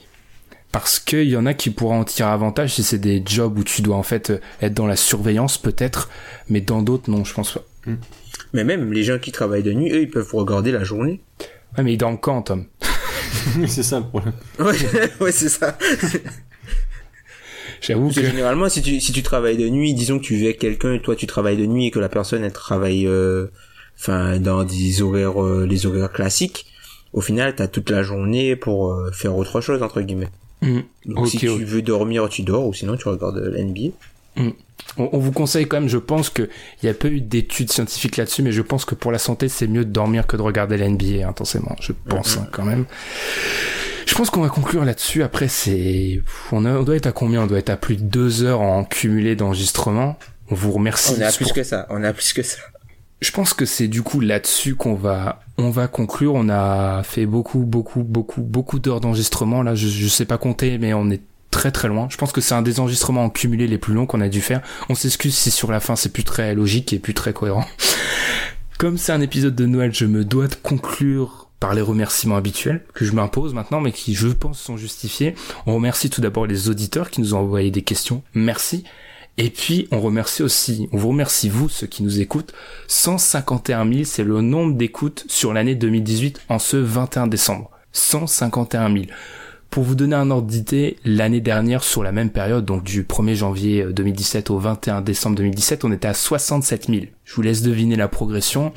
parce qu'il y en a qui pourraient en tirer avantage si c'est des jobs où tu dois en fait être dans la surveillance peut-être, mais dans d'autres non, je pense pas. Mais même les gens qui travaillent de nuit, eux, ils peuvent regarder la journée. Ouais, mais dans le camp, Tom? c'est ça le problème. Ouais, ouais c'est ça. J'avoue Parce que que généralement, si tu, si tu travailles de nuit, disons que tu vis avec quelqu'un, toi tu travailles de nuit et que la personne elle travaille, euh, enfin, dans des horaires, euh, les horaires classiques, au final, t'as toute la journée pour euh, faire autre chose, entre guillemets. Hmm. Donc si tu veux dormir, tu dors, ou sinon tu regardes l'NBA. on, on vous conseille quand même, je pense que il y a pas eu d'études scientifiques là-dessus, mais je pense que pour la santé, c'est mieux de dormir que de regarder la NBA intensément. Je pense hein, quand même. Je pense qu'on va conclure là-dessus. Après, c'est, on, doit être à combien? On doit être à plus de deux heures en cumulé d'enregistrement. On vous remercie. On a pour- plus que ça, on a plus que ça. Je pense que c'est du coup là-dessus qu'on va on va conclure. On a fait beaucoup beaucoup beaucoup beaucoup d'heures d'enregistrement. Là, je sais pas compter, mais on est très très loin. Je pense que c'est un des enregistrements en cumulé les plus longs qu'on a dû faire. On s'excuse si sur la fin c'est plus très logique et plus très cohérent. Comme c'est un épisode de Noël, je me dois de conclure par les remerciements habituels que je m'impose maintenant, mais qui, je pense, sont justifiés. On remercie tout d'abord les auditeurs qui nous ont envoyé des questions. Merci. Et puis, on remercie aussi, on vous remercie vous, ceux qui nous écoutent. 151 000, c'est le nombre d'écoutes sur l'année 2018 en ce 21 décembre. 151 000. Pour vous donner un ordre d'idée, l'année dernière, sur la même période, donc du 1er janvier 2017 au 21 décembre 2017, on était à 67 000. Je vous laisse deviner la progression.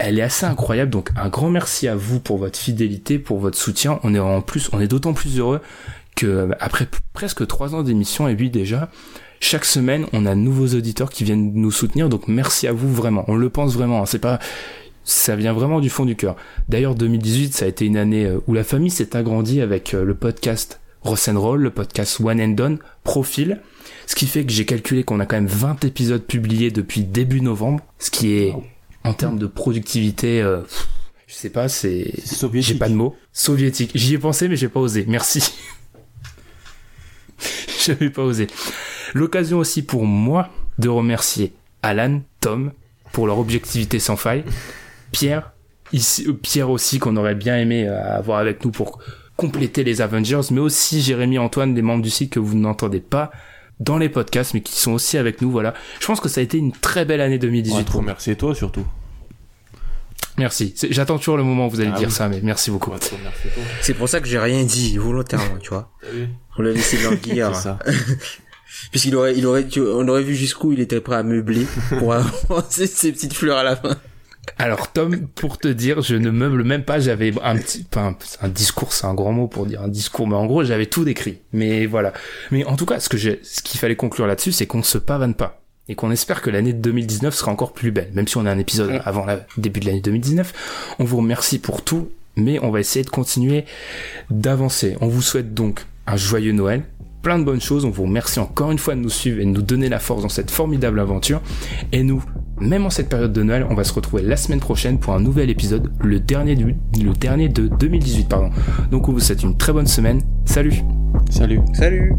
Elle est assez incroyable, donc un grand merci à vous pour votre fidélité, pour votre soutien. On est en plus, on est d'autant plus heureux que après p- presque trois ans d'émission, et puis déjà, chaque semaine, on a de nouveaux auditeurs qui viennent nous soutenir, donc merci à vous vraiment. On le pense vraiment, hein. c'est pas, ça vient vraiment du fond du cœur. D'ailleurs, 2018, ça a été une année euh, où la famille s'est agrandie avec euh, le podcast Roll, le podcast One and Done, Profil. Ce qui fait que j'ai calculé qu'on a quand même 20 épisodes publiés depuis début novembre, ce qui est, en termes de productivité, euh, je sais pas, c'est, j'ai pas de mots. Soviétique. J'y ai pensé, mais j'ai pas osé. Merci. J'avais pas osé. L'occasion aussi pour moi de remercier Alan, Tom, pour leur objectivité sans faille. Pierre, ici, euh, Pierre aussi qu'on aurait bien aimé euh, avoir avec nous pour compléter les Avengers, mais aussi Jérémy Antoine, des membres du site que vous n'entendez pas dans les podcasts, mais qui sont aussi avec nous. Voilà. Je pense que ça a été une très belle année On va 2018 te pour nous. remercier toi surtout. Merci. C'est- J'attends toujours le moment où vous allez Ah dire oui. ça, mais merci beaucoup. C'est pour ça que j'ai rien dit, volontairement, tu vois. Vu On l'a laissé languir. Puisqu'il aurait, il aurait, tu- on aurait vu jusqu'où il était prêt à meubler pour avancer ses petites fleurs à la fin. Alors Tom, pour te dire, je ne meuble même pas. J'avais un petit, enfin, un discours, c'est un grand mot pour dire un discours, mais en gros, j'avais tout décrit. Mais voilà. Mais en tout cas, ce que j'ai, ce qu'il fallait conclure là-dessus, c'est qu'on se pavane pas et qu'on espère que l'année de 2019 sera encore plus belle. Même si on a un épisode Mm. avant le début de l'année 2019, on vous remercie pour tout, mais on va essayer de continuer d'avancer. On vous souhaite donc un joyeux Noël. Plein de bonnes choses, on vous remercie encore une fois de nous suivre et de nous donner la force dans cette formidable aventure. Et nous, même en cette période de Noël, on va se retrouver la semaine prochaine pour un nouvel épisode, le dernier, du, le dernier de 2018, pardon. Donc on vous souhaite une très bonne semaine. Salut Salut. Salut!